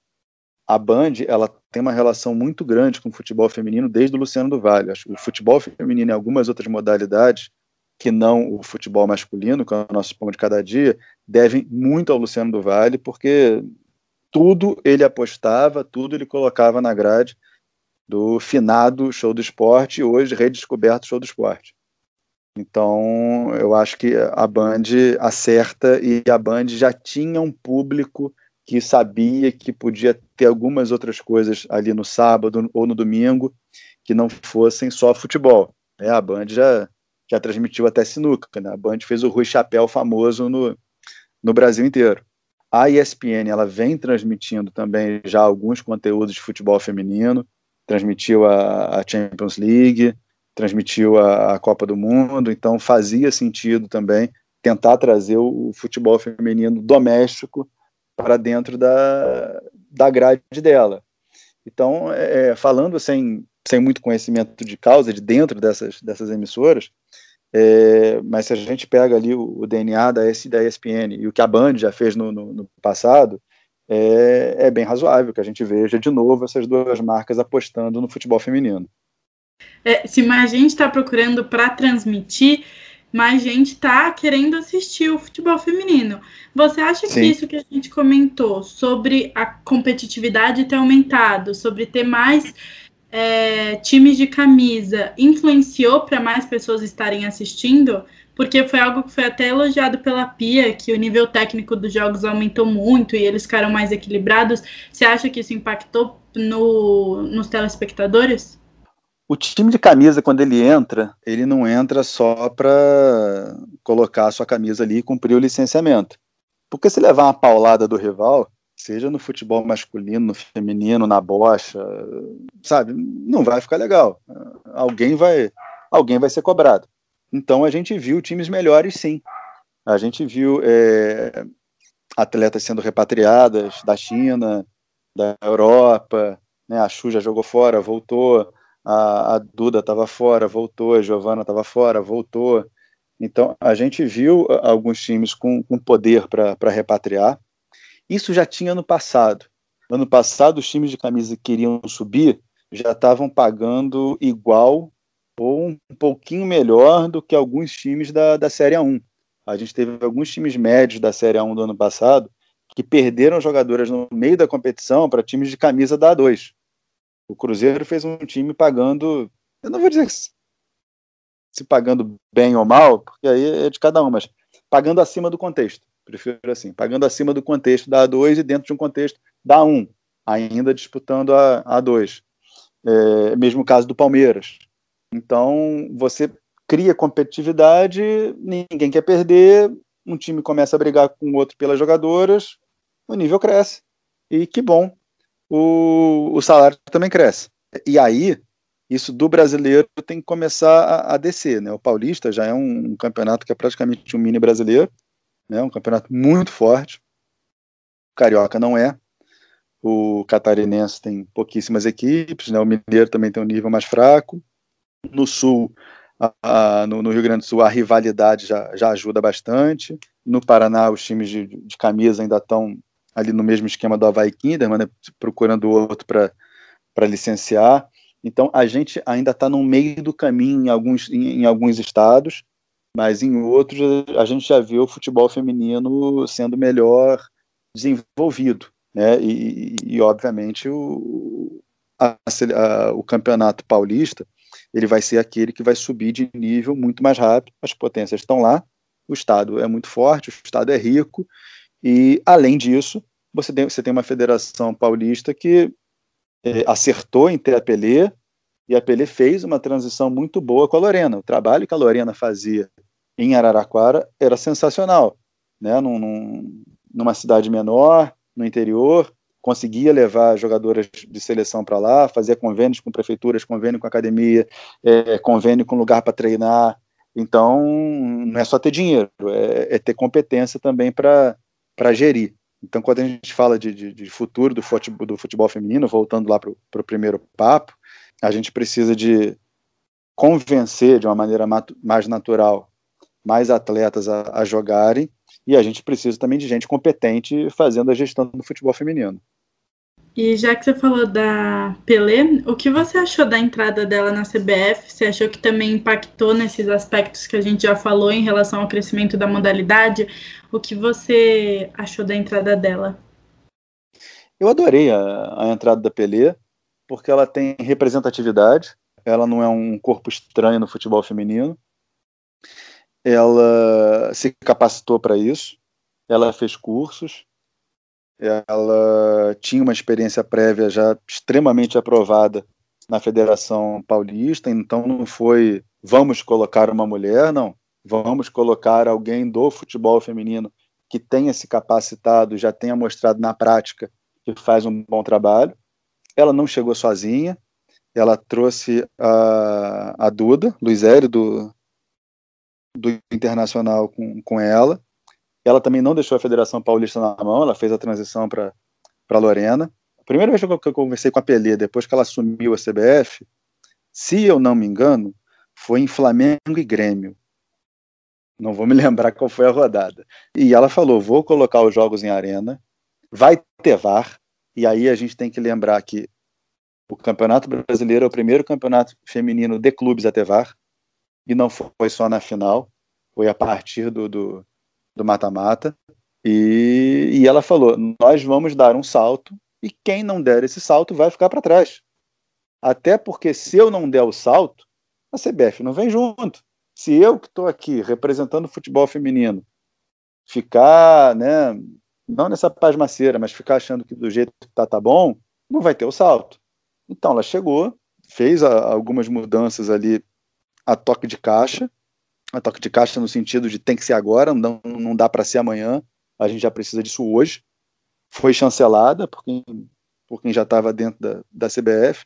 a Band ela tem uma relação muito grande com o futebol feminino desde o Luciano do Vale. O futebol feminino e algumas outras modalidades, que não o futebol masculino, que é o nosso pão de cada dia, devem muito ao Luciano do Vale, porque tudo ele apostava, tudo ele colocava na grade do finado show do esporte, hoje redescoberto show do esporte. Então, eu acho que a Band acerta e a Band já tinha um público que sabia que podia ter algumas outras coisas ali no sábado ou no domingo que não fossem só futebol. É, a Band já, já transmitiu até sinuca, né? a Band fez o Rui Chapéu famoso no, no Brasil inteiro. A ESPN ela vem transmitindo também já alguns conteúdos de futebol feminino, transmitiu a, a Champions League, transmitiu a, a, Copa do Mundo, então fazia sentido também tentar trazer o, o futebol feminino doméstico para dentro da, da grade dela. Então, é, falando sem, sem muito conhecimento de causa, de dentro dessas, dessas emissoras, é, mas se a gente pega ali o, o DNA da, da ESPN e o que a Band já fez no, no, no passado, é, é, bem razoável que a gente veja de novo essas duas marcas apostando no futebol feminino. É, se mais gente está procurando para transmitir, mais gente está querendo assistir o futebol feminino. Você acha Sim. que isso que a gente comentou sobre a competitividade ter aumentado, sobre ter mais é, times de camisa, influenciou para mais pessoas estarem assistindo? porque foi algo que foi até elogiado pela Pia, que o nível técnico dos jogos aumentou muito e eles ficaram mais equilibrados. Você acha que isso impactou no, nos telespectadores? O time de camisa, quando ele entra, ele não entra só para colocar a sua camisa ali e cumprir o licenciamento. Porque se levar uma paulada do rival, seja no futebol masculino, no feminino, na bocha, sabe, não vai ficar legal. Alguém vai, alguém vai ser cobrado. Então a gente viu times melhores, sim. A gente viu é, atletas sendo repatriadas da China, da Europa, né? A Chu já jogou fora, voltou. A, a Duda estava fora, voltou. A Giovana estava fora, voltou. Então a gente viu alguns times com, com poder para repatriar. Isso já tinha no passado. Ano passado, os times de camisa que queriam subir já estavam pagando igual ou um pouquinho melhor do que alguns times da, da Série A1. A gente teve alguns times médios da Série A1 do ano passado que perderam jogadoras no meio da competição para times de camisa da A2. O Cruzeiro fez um time pagando, eu não vou dizer se pagando bem ou mal, porque aí é de cada um, mas pagando acima do contexto. Prefiro assim, pagando acima do contexto da A2 e dentro de um contexto da A1, ainda disputando a A2. É, mesmo caso do Palmeiras. Então, você cria competitividade, ninguém quer perder, um time começa a brigar com o outro pelas jogadoras, o nível cresce. E que bom, o, o salário também cresce. E aí, isso do brasileiro tem que começar a, a descer. Né? O Paulista já é um, um, campeonato que é praticamente um mini brasileiro, né? um campeonato muito forte. O Carioca não é. O catarinense tem pouquíssimas equipes, né? o Mineiro também tem um nível mais fraco. No Sul, a, a, no, no, Rio Grande do Sul, a rivalidade já, já ajuda bastante. No Paraná, os times de, de camisa ainda estão ali no mesmo esquema do Havaí Kinderman, né, procurando outro para licenciar. Então, a gente ainda está no meio do caminho em alguns, em, em, alguns estados, mas em outros a gente já viu o futebol feminino sendo melhor desenvolvido. Né? E, e obviamente, o, a, a, o campeonato paulista ele vai ser aquele que vai subir de nível muito mais rápido. As potências estão lá, o Estado é muito forte, o Estado é rico, e além disso, você tem, você tem uma federação paulista que é, acertou em ter a Pelé, e a Pelé fez uma transição muito boa com a Lorena. O trabalho que a Lorena fazia em Araraquara era sensacional, né? Num, num, numa cidade menor, no interior, conseguia levar jogadoras de seleção para lá, fazia convênios com prefeituras, convênio com academia, é, convênio com lugar para treinar. Então, não é só ter dinheiro, é, é ter competência também para gerir. Então, quando a gente fala de, de, de, futuro do futebol, do futebol feminino, voltando lá para o primeiro papo, a gente precisa de convencer de uma maneira mais natural mais atletas a, a jogarem e a gente precisa também de gente competente fazendo a gestão do futebol feminino. E já que você falou da Pelé, o que você achou da entrada dela na CBF? Você achou que também impactou nesses aspectos que a gente já falou em relação ao crescimento da modalidade? O que você achou da entrada dela? Eu adorei a, a entrada da Pelé, porque ela tem representatividade, ela não é um corpo estranho no futebol feminino, ela se capacitou para isso, ela fez cursos, ela tinha uma experiência prévia já extremamente aprovada na Federação Paulista, então não foi vamos colocar uma mulher, não, vamos colocar alguém do futebol feminino que tenha se capacitado, já tenha mostrado na prática que faz um bom trabalho. Ela não chegou sozinha, ela trouxe a, a Duda, Luiz Hélio, do, do Internacional com, com ela. Ela também não deixou a Federação Paulista na mão, ela fez a transição para Lorena. A primeira vez que eu, conversei com a Pelé, depois que ela assumiu a CBF, se eu não me engano, foi em Flamengo e Grêmio. Não vou me lembrar qual foi a rodada. E ela falou: vou colocar os jogos em arena, vai ter VAR, e aí a gente tem que lembrar que o Campeonato Brasileiro é o primeiro campeonato feminino de clubes a ter VAR e não foi só na final, foi a partir do mata-mata. E, e ela falou: nós vamos dar um salto e quem não der esse salto vai ficar para trás. Até porque se eu não der o salto, a CBF não vem junto. Se eu que estou aqui representando o futebol feminino ficar, né, não nessa pasmaceira, mas ficar achando que do jeito que tá, tá bom, não vai ter o salto. Então ela chegou, fez a, algumas mudanças ali a toque de caixa, a toque de caixa no sentido de tem que ser agora, não, não dá para ser amanhã, a gente já precisa disso hoje. Foi chancelada por quem, por quem já estava dentro da, da CBF,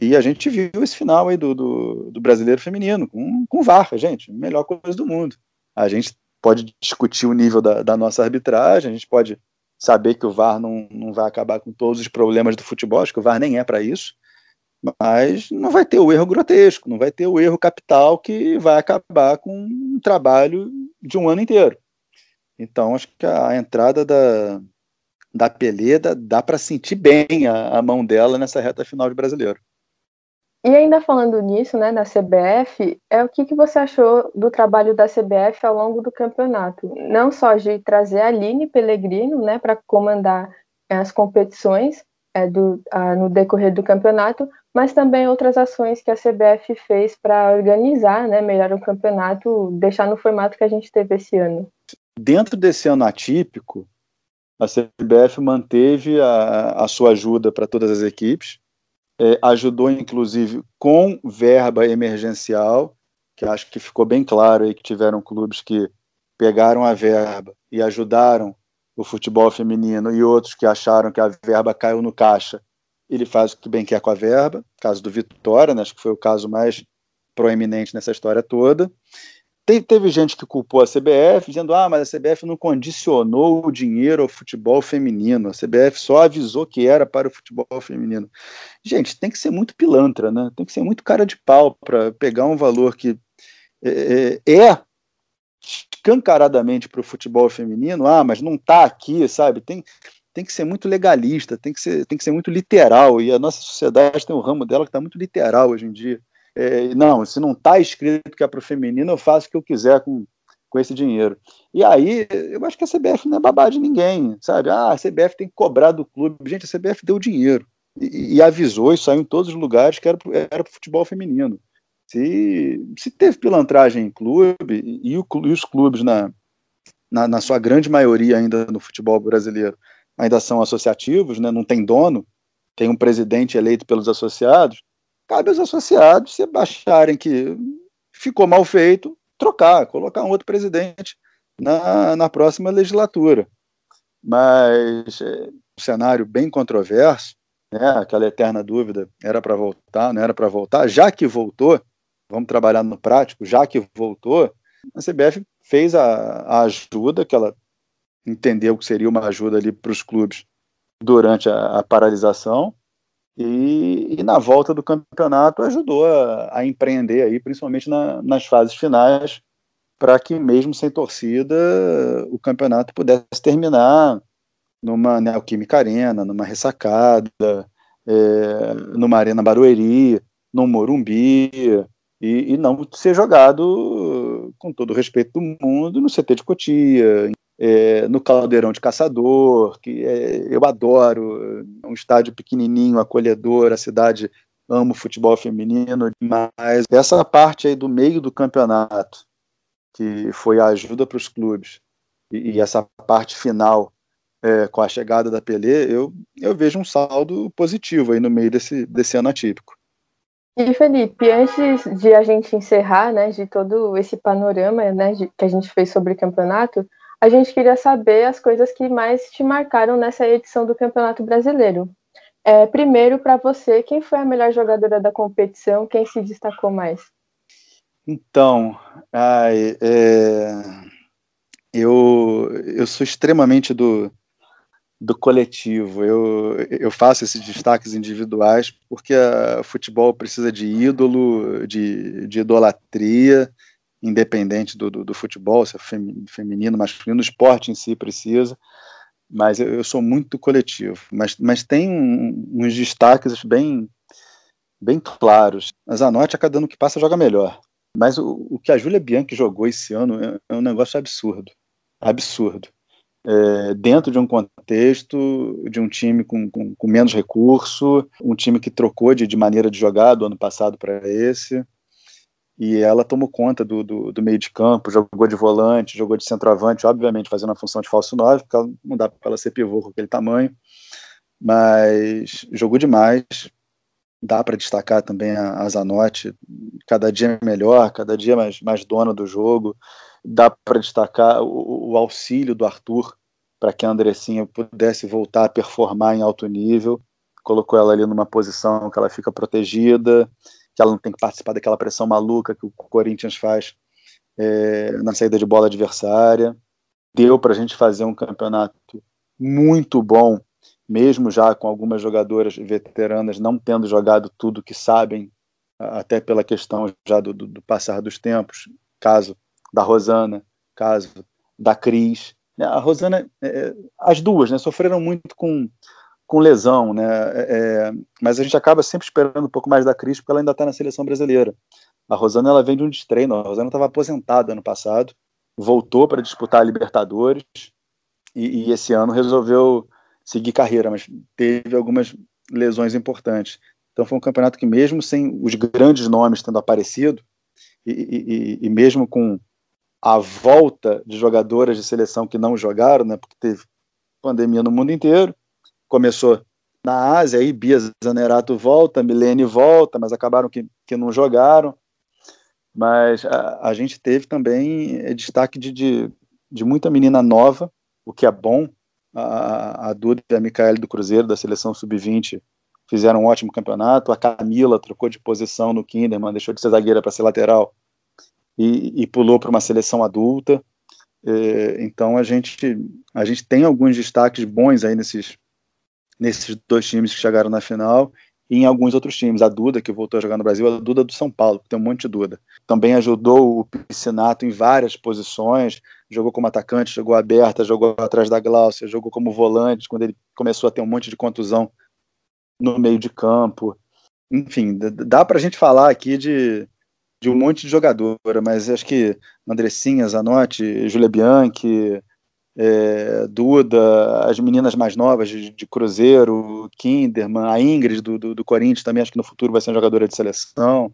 e a gente viu esse final aí do, do, do brasileiro feminino, com, com VAR, gente, melhor coisa do mundo. A gente pode discutir o nível da, da, nossa arbitragem, a gente pode saber que o VAR não, não vai acabar com todos os problemas do futebol, acho que o VAR nem é para isso, mas não vai ter o erro grotesco, não vai ter o erro capital que vai acabar com um trabalho de um ano inteiro. Então, acho que a entrada da, da Peleda dá para sentir bem a, a mão dela nessa reta final de brasileiro. E ainda falando nisso, né, da CBF, é o que, que você achou do trabalho da CBF ao longo do campeonato? Não só de trazer a Aline Pellegrino, né, para comandar é, as competições é, do, a, no decorrer do campeonato, mas também outras ações que a CBF fez para organizar, né, melhor o campeonato, deixar no formato que a gente teve esse ano. Dentro desse ano atípico, a CBF manteve a, a sua ajuda para todas as equipes, é, ajudou inclusive com verba emergencial, que acho que ficou bem claro aí que tiveram clubes que pegaram a verba e ajudaram o futebol feminino e outros que acharam que a verba caiu no caixa, ele faz o que bem quer com a verba, caso do Vitória, né, acho que foi o caso mais proeminente nessa história toda. Teve, teve gente que culpou a CBF, dizendo: ah, mas a CBF não condicionou o dinheiro ao futebol feminino, a CBF só avisou que era para o futebol feminino. Gente, tem que ser muito pilantra, né? Tem que ser muito cara de pau para pegar um valor que é, é, é escancaradamente para o futebol feminino, ah, mas não está aqui, sabe? Tem, tem que ser muito legalista, tem que ser, tem que ser muito literal, e a nossa sociedade tem um ramo dela que está muito literal hoje em dia. É, não, se não está escrito que é para o feminino, eu faço o que eu quiser com, com esse dinheiro. E aí, eu acho que a CBF não é babá de ninguém, sabe? Ah, a CBF tem que cobrar do clube. Gente, a CBF deu dinheiro e, e avisou e saiu em todos os lugares que era para o futebol feminino. Se, se teve pilantragem em clube, e, o, e os clubes, na, na, na, sua grande maioria ainda no futebol brasileiro, ainda são associativos, né? não tem dono, tem um presidente eleito pelos associados, cabe aos associados, se acharem que ficou mal feito, trocar, colocar um outro presidente na, na próxima legislatura. Mas é um cenário bem controverso, né, aquela eterna dúvida, era para voltar, não era para voltar, já que voltou, vamos trabalhar no prático, já que voltou, a CBF fez a, a ajuda que ela entendeu que seria uma ajuda ali para os clubes durante a, a paralisação, e, e, na volta do campeonato ajudou a, a empreender aí, principalmente na, nas fases finais, para que mesmo sem torcida o campeonato pudesse terminar numa Neoquímica Arena, numa ressacada, é, numa Arena Barueri, no Morumbi, e, e, não ser jogado, com todo o respeito do mundo, no CT de Cotia, é, no Caldeirão de Caçador, que é, eu adoro, é um estádio pequenininho, acolhedor, a cidade ama o futebol feminino, mas essa parte aí do meio do campeonato, que foi a ajuda para os clubes, e, e, essa parte final é, com a chegada da Pelé, eu, eu vejo um saldo positivo aí no meio desse, desse ano atípico. E Felipe, antes de a gente encerrar, né, de todo esse panorama, né, de, que a gente fez sobre o campeonato, a gente queria saber as coisas que mais te marcaram nessa edição do Campeonato Brasileiro. É, primeiro, para você, quem foi a melhor jogadora da competição? Quem se destacou mais? Então, ai, é, eu, eu sou extremamente do, do coletivo. Eu, eu faço esses destaques individuais porque o futebol precisa de ídolo, de, de idolatria independente do, do, do futebol, se é feminino, masculino, o esporte em si precisa, mas eu, eu sou muito coletivo. Mas, mas tem um, uns destaques bem, bem claros. A Zanotti, a cada ano que passa, joga melhor. Mas o, o que a Júlia Bianchi jogou esse ano é, é um negócio absurdo. Absurdo. É, dentro de um contexto de um time com, com, com, menos recurso, um time que trocou de, de maneira de jogar do ano passado para esse e ela tomou conta do, do, do, meio de campo, jogou de volante, jogou de centroavante, obviamente fazendo a função de falso 9, porque não dá para ela ser pivô com aquele tamanho, mas jogou demais. Dá para destacar também a, a Zanotti, cada dia melhor, cada dia mais, mais dona do jogo. Dá para destacar o, o auxílio do Arthur para que a Andressinha pudesse voltar a performar em alto nível. Colocou ela ali numa posição que ela fica protegida, que ela não tem que participar daquela pressão maluca que o Corinthians faz é, na saída de bola adversária. Deu para a gente fazer um campeonato muito bom, mesmo já com algumas jogadoras veteranas não tendo jogado tudo que sabem, até pela questão já do, do, do passar dos tempos, caso da Rosana, caso da Cris. Né, a Rosana, é, as duas, né, sofreram muito com com lesão, né? É, é, mas a gente acaba sempre esperando um pouco mais da Cris, porque ela ainda está na seleção brasileira. A Rosana ela vem de um destreino. A Rosana estava aposentada ano passado, voltou para disputar a Libertadores e, e, esse ano resolveu seguir carreira, mas teve algumas lesões importantes. Então foi um campeonato que mesmo sem os grandes nomes tendo aparecido e, e, e mesmo com a volta de jogadoras de seleção que não jogaram, né? Porque teve pandemia no mundo inteiro começou na Ásia, aí Bia Zanerato volta, Milene volta, mas acabaram que, que não jogaram. Mas a, a gente teve também é, destaque de, de, de, muita menina nova, o que é bom. A, a Duda e a Micaele do Cruzeiro, da seleção sub-20, fizeram um ótimo campeonato. A Camila trocou de posição no Kinderman, deixou de ser zagueira para ser lateral e, e pulou para uma seleção adulta. É, então a gente, a gente tem alguns destaques bons aí nesses, nesses dois times que chegaram na final e em alguns outros times. A Duda, que voltou a jogar no Brasil, a Duda do São Paulo, tem um monte de Duda. Também ajudou o Piscinato em várias posições, jogou como atacante, jogou aberta, jogou atrás da Glaucia, jogou como volante, quando ele começou a ter um monte de contusão no meio de campo. Enfim, dá para a gente falar aqui de, de um monte de jogadora, mas acho que Andressinha, Zanotti, Julia Bianchi, é, Duda, as meninas mais novas de, de, Cruzeiro, Kinderman, a Ingrid do, do, do, Corinthians também, acho que no futuro vai ser uma jogadora de seleção.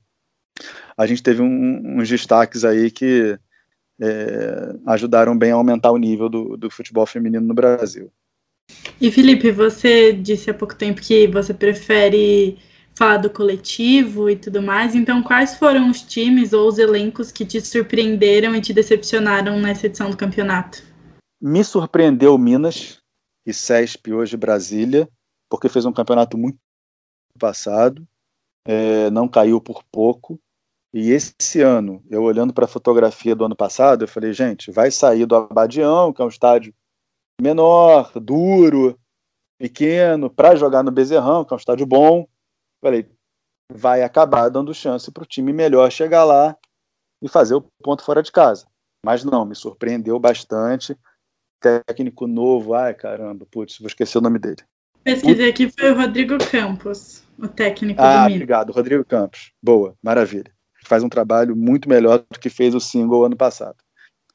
A gente teve um, uns destaques aí que é, ajudaram bem a aumentar o nível do, do futebol feminino no Brasil. E Felipe, você disse há pouco tempo que você prefere falar do coletivo e tudo mais. Então, quais foram os times ou os elencos que te surpreenderam e te decepcionaram nessa edição do campeonato? Me surpreendeu Minas e CESP hoje Brasília, porque fez um campeonato muito passado, é, não caiu por pouco. E esse ano, eu olhando para a fotografia do ano passado, eu falei, gente, vai sair do Abadião, que é um estádio menor, duro, pequeno, para jogar no Bezerrão, que é um estádio bom. Falei, vai acabar dando chance para o time melhor chegar lá e fazer o ponto fora de casa. Mas não, me surpreendeu bastante técnico novo. Ai, caramba, putz, vou esquecer o nome dele. Pesquisei aqui, foi o Rodrigo Campos, o técnico ah, do Minas. obrigado, Rodrigo Campos. Boa, maravilha. Faz um trabalho muito melhor do que fez o single ano passado.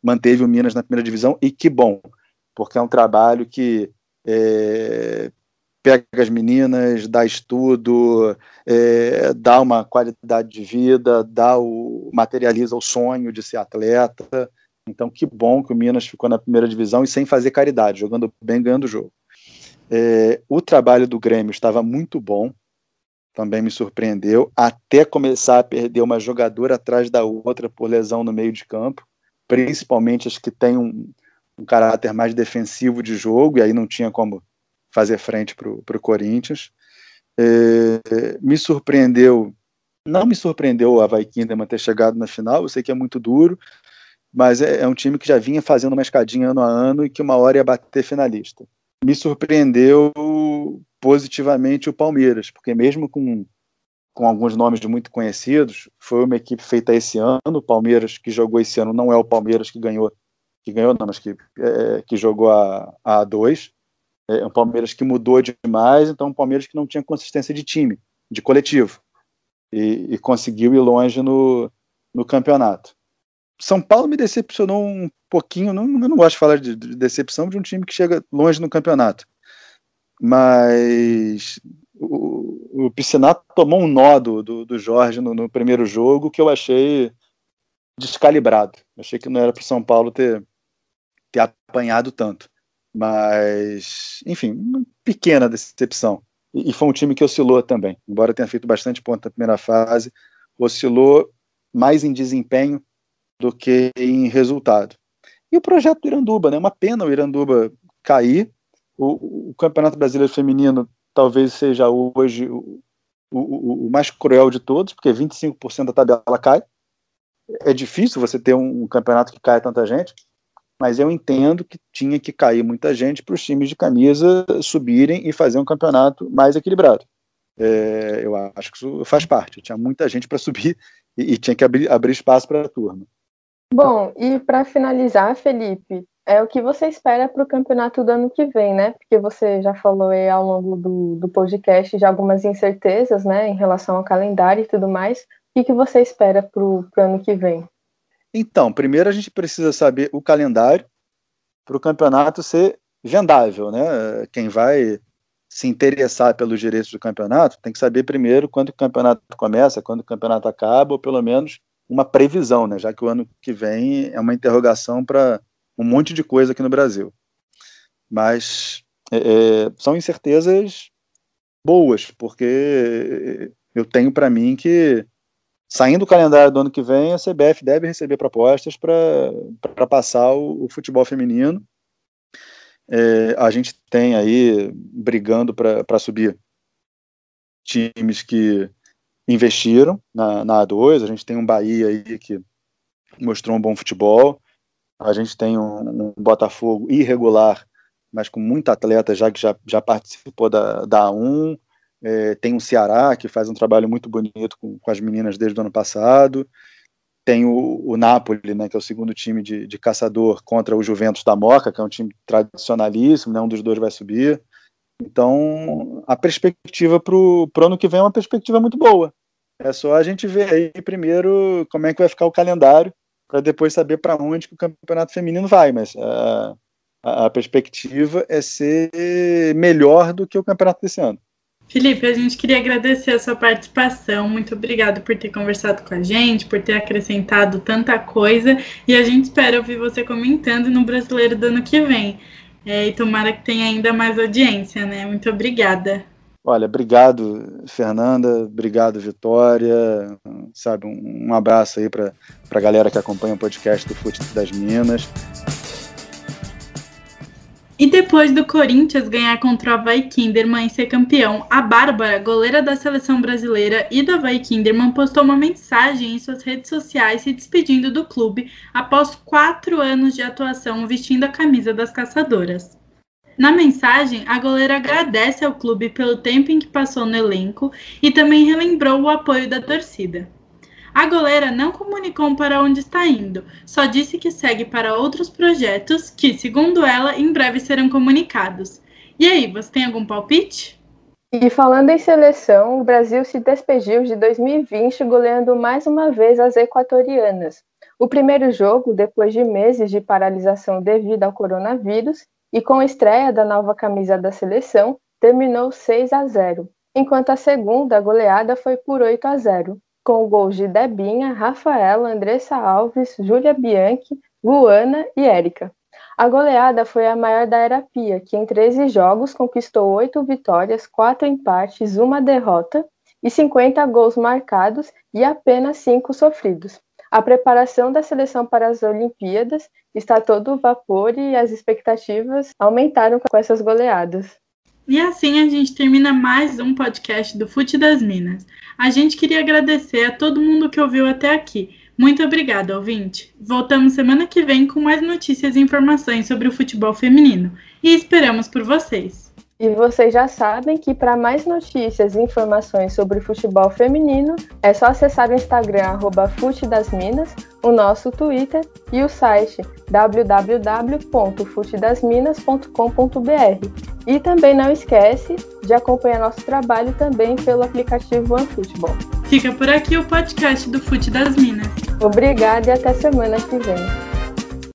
Manteve o Minas na primeira divisão e que bom, porque é um trabalho que é, pega as meninas, dá estudo, é, dá uma qualidade de vida, dá o, materializa o sonho de ser atleta. Então, que bom que o Minas ficou na primeira divisão e sem fazer caridade, jogando bem, ganhando o jogo. É, o trabalho do Grêmio estava muito bom, também me surpreendeu, até começar a perder uma jogadora atrás da outra por lesão no meio de campo, principalmente as que têm um, um caráter mais defensivo de jogo, e aí não tinha como fazer frente para o Corinthians. É, me surpreendeu, não me surpreendeu o Havaí Kinderman ter chegado na final, eu sei que é muito duro, mas é, é, um time que já vinha fazendo uma escadinha ano a ano e que uma hora ia bater finalista. Me surpreendeu positivamente o Palmeiras, porque mesmo com, com alguns nomes muito conhecidos, foi uma equipe feita esse ano. O Palmeiras que jogou esse ano não é o Palmeiras que ganhou, que ganhou não, mas que, é, que jogou a, a A2. É um Palmeiras que mudou demais, então um Palmeiras que não tinha consistência de time, de coletivo, e, e conseguiu ir longe no, no campeonato. São Paulo me decepcionou um pouquinho. Não, eu não gosto de falar de, de decepção de um time que chega longe no campeonato. Mas o, o Piscinato tomou um nó do, do, do Jorge no, no, primeiro jogo que eu achei descalibrado. Achei que não era para o São Paulo ter, ter apanhado tanto. Mas, enfim, uma pequena decepção. E, e foi um time que oscilou também, embora tenha feito bastante ponto na primeira fase, oscilou mais em desempenho do que em resultado. E o projeto do Iranduba, né? Uma pena o Iranduba cair. O, o Campeonato Brasileiro Feminino talvez seja hoje o, o, o mais cruel de todos, porque 25% da tabela cai. É difícil você ter um, um campeonato que caia tanta gente, mas eu entendo que tinha que cair muita gente para os times de camisa subirem e fazer um campeonato mais equilibrado. É, eu acho que isso faz parte. Tinha muita gente para subir e, e, tinha que abrir, abrir espaço para a turma. Bom, e para finalizar, Felipe, é o que você espera para o campeonato do ano que vem, né? Porque você já falou aí ao longo do, do podcast de algumas incertezas, né, em relação ao calendário e tudo mais. O que, que você espera para o ano que vem? Então, primeiro a gente precisa saber o calendário para o campeonato ser vendável, né? Quem vai se interessar pelos direitos do campeonato tem que saber primeiro quando o campeonato começa, quando o campeonato acaba, ou pelo menos uma previsão, né? Já que o ano que vem é uma interrogação para um monte de coisa aqui no Brasil. Mas é, é são incertezas boas, porque eu tenho para mim que saindo do calendário do ano que vem, a CBF deve receber propostas para passar o, o, futebol feminino. É, a gente tem aí brigando para subir times que investiram na, na A2. A gente tem um Bahia aí que mostrou um bom futebol. A gente tem um, um Botafogo irregular, mas com muita atleta já que já, já participou da, da A1. É, tem o Ceará, que faz um trabalho muito bonito com, com as meninas desde o ano passado. Tem o, o Napoli, né, que é o segundo time de, de caçador contra o Juventus da Moca, que é um time tradicionalíssimo, né, um dos dois vai subir. Então, a perspectiva para o ano que vem é uma perspectiva muito boa. É só a gente ver aí primeiro como é que vai ficar o calendário, para depois saber para onde que o campeonato feminino vai. Mas a, a, a perspectiva é ser melhor do que o campeonato desse ano. Felipe, a gente queria agradecer a sua participação. Muito obrigado por ter conversado com a gente, por ter acrescentado tanta coisa. E a gente espera ouvir você comentando no Brasileiro do ano que vem. É, e tomara que tenha ainda mais audiência, né? Muito obrigada. Olha, obrigado, Fernanda. Obrigado, Vitória. Sabe, um, um abraço aí para a galera que acompanha o podcast do Fute das Minas. E depois do Corinthians ganhar contra o Havaí Kinderman e ser campeão, a Bárbara, goleira da seleção brasileira e do Havaí Kinderman, postou uma mensagem em suas redes sociais se despedindo do clube após quatro anos de atuação vestindo a camisa das caçadoras. Na mensagem, a goleira agradece ao clube pelo tempo em que passou no elenco e também relembrou o apoio da torcida. A goleira não comunicou para onde está indo, só disse que segue para outros projetos que, segundo ela, em breve serão comunicados. E aí, você tem algum palpite? E falando em seleção, o Brasil se despediu de 2020 goleando mais uma vez as equatorianas. O primeiro jogo, depois de meses de paralisação devido ao coronavírus, e com a estreia da nova camisa da seleção, terminou 6 a 0, enquanto a segunda goleada foi por 8 a 0 com gols de Debinha, Rafaela, Andressa Alves, Júlia Bianchi, Luana e Érica. A goleada foi a maior da era Pia, que em 13 jogos conquistou 8 vitórias, 4 empates, uma derrota e 50 gols marcados e apenas 5 sofridos. A preparação da seleção para as Olimpíadas está todo vapor e as expectativas aumentaram com essas goleadas. E assim a gente termina mais um podcast do Fute das Minas. A gente queria agradecer a todo mundo que ouviu até aqui. Muito obrigada, ouvinte. Voltamos semana que vem com mais notícias e informações sobre o futebol feminino. E esperamos por vocês. E vocês já sabem que para mais notícias e informações sobre futebol feminino, é só acessar o Instagram arroba Minas, o nosso Twitter e o site www.futedasminas.com.br. E também não esquece de acompanhar nosso trabalho também pelo aplicativo OneFootball. Fica por aqui o podcast do Fute das Minas. Obrigada e até semana que vem.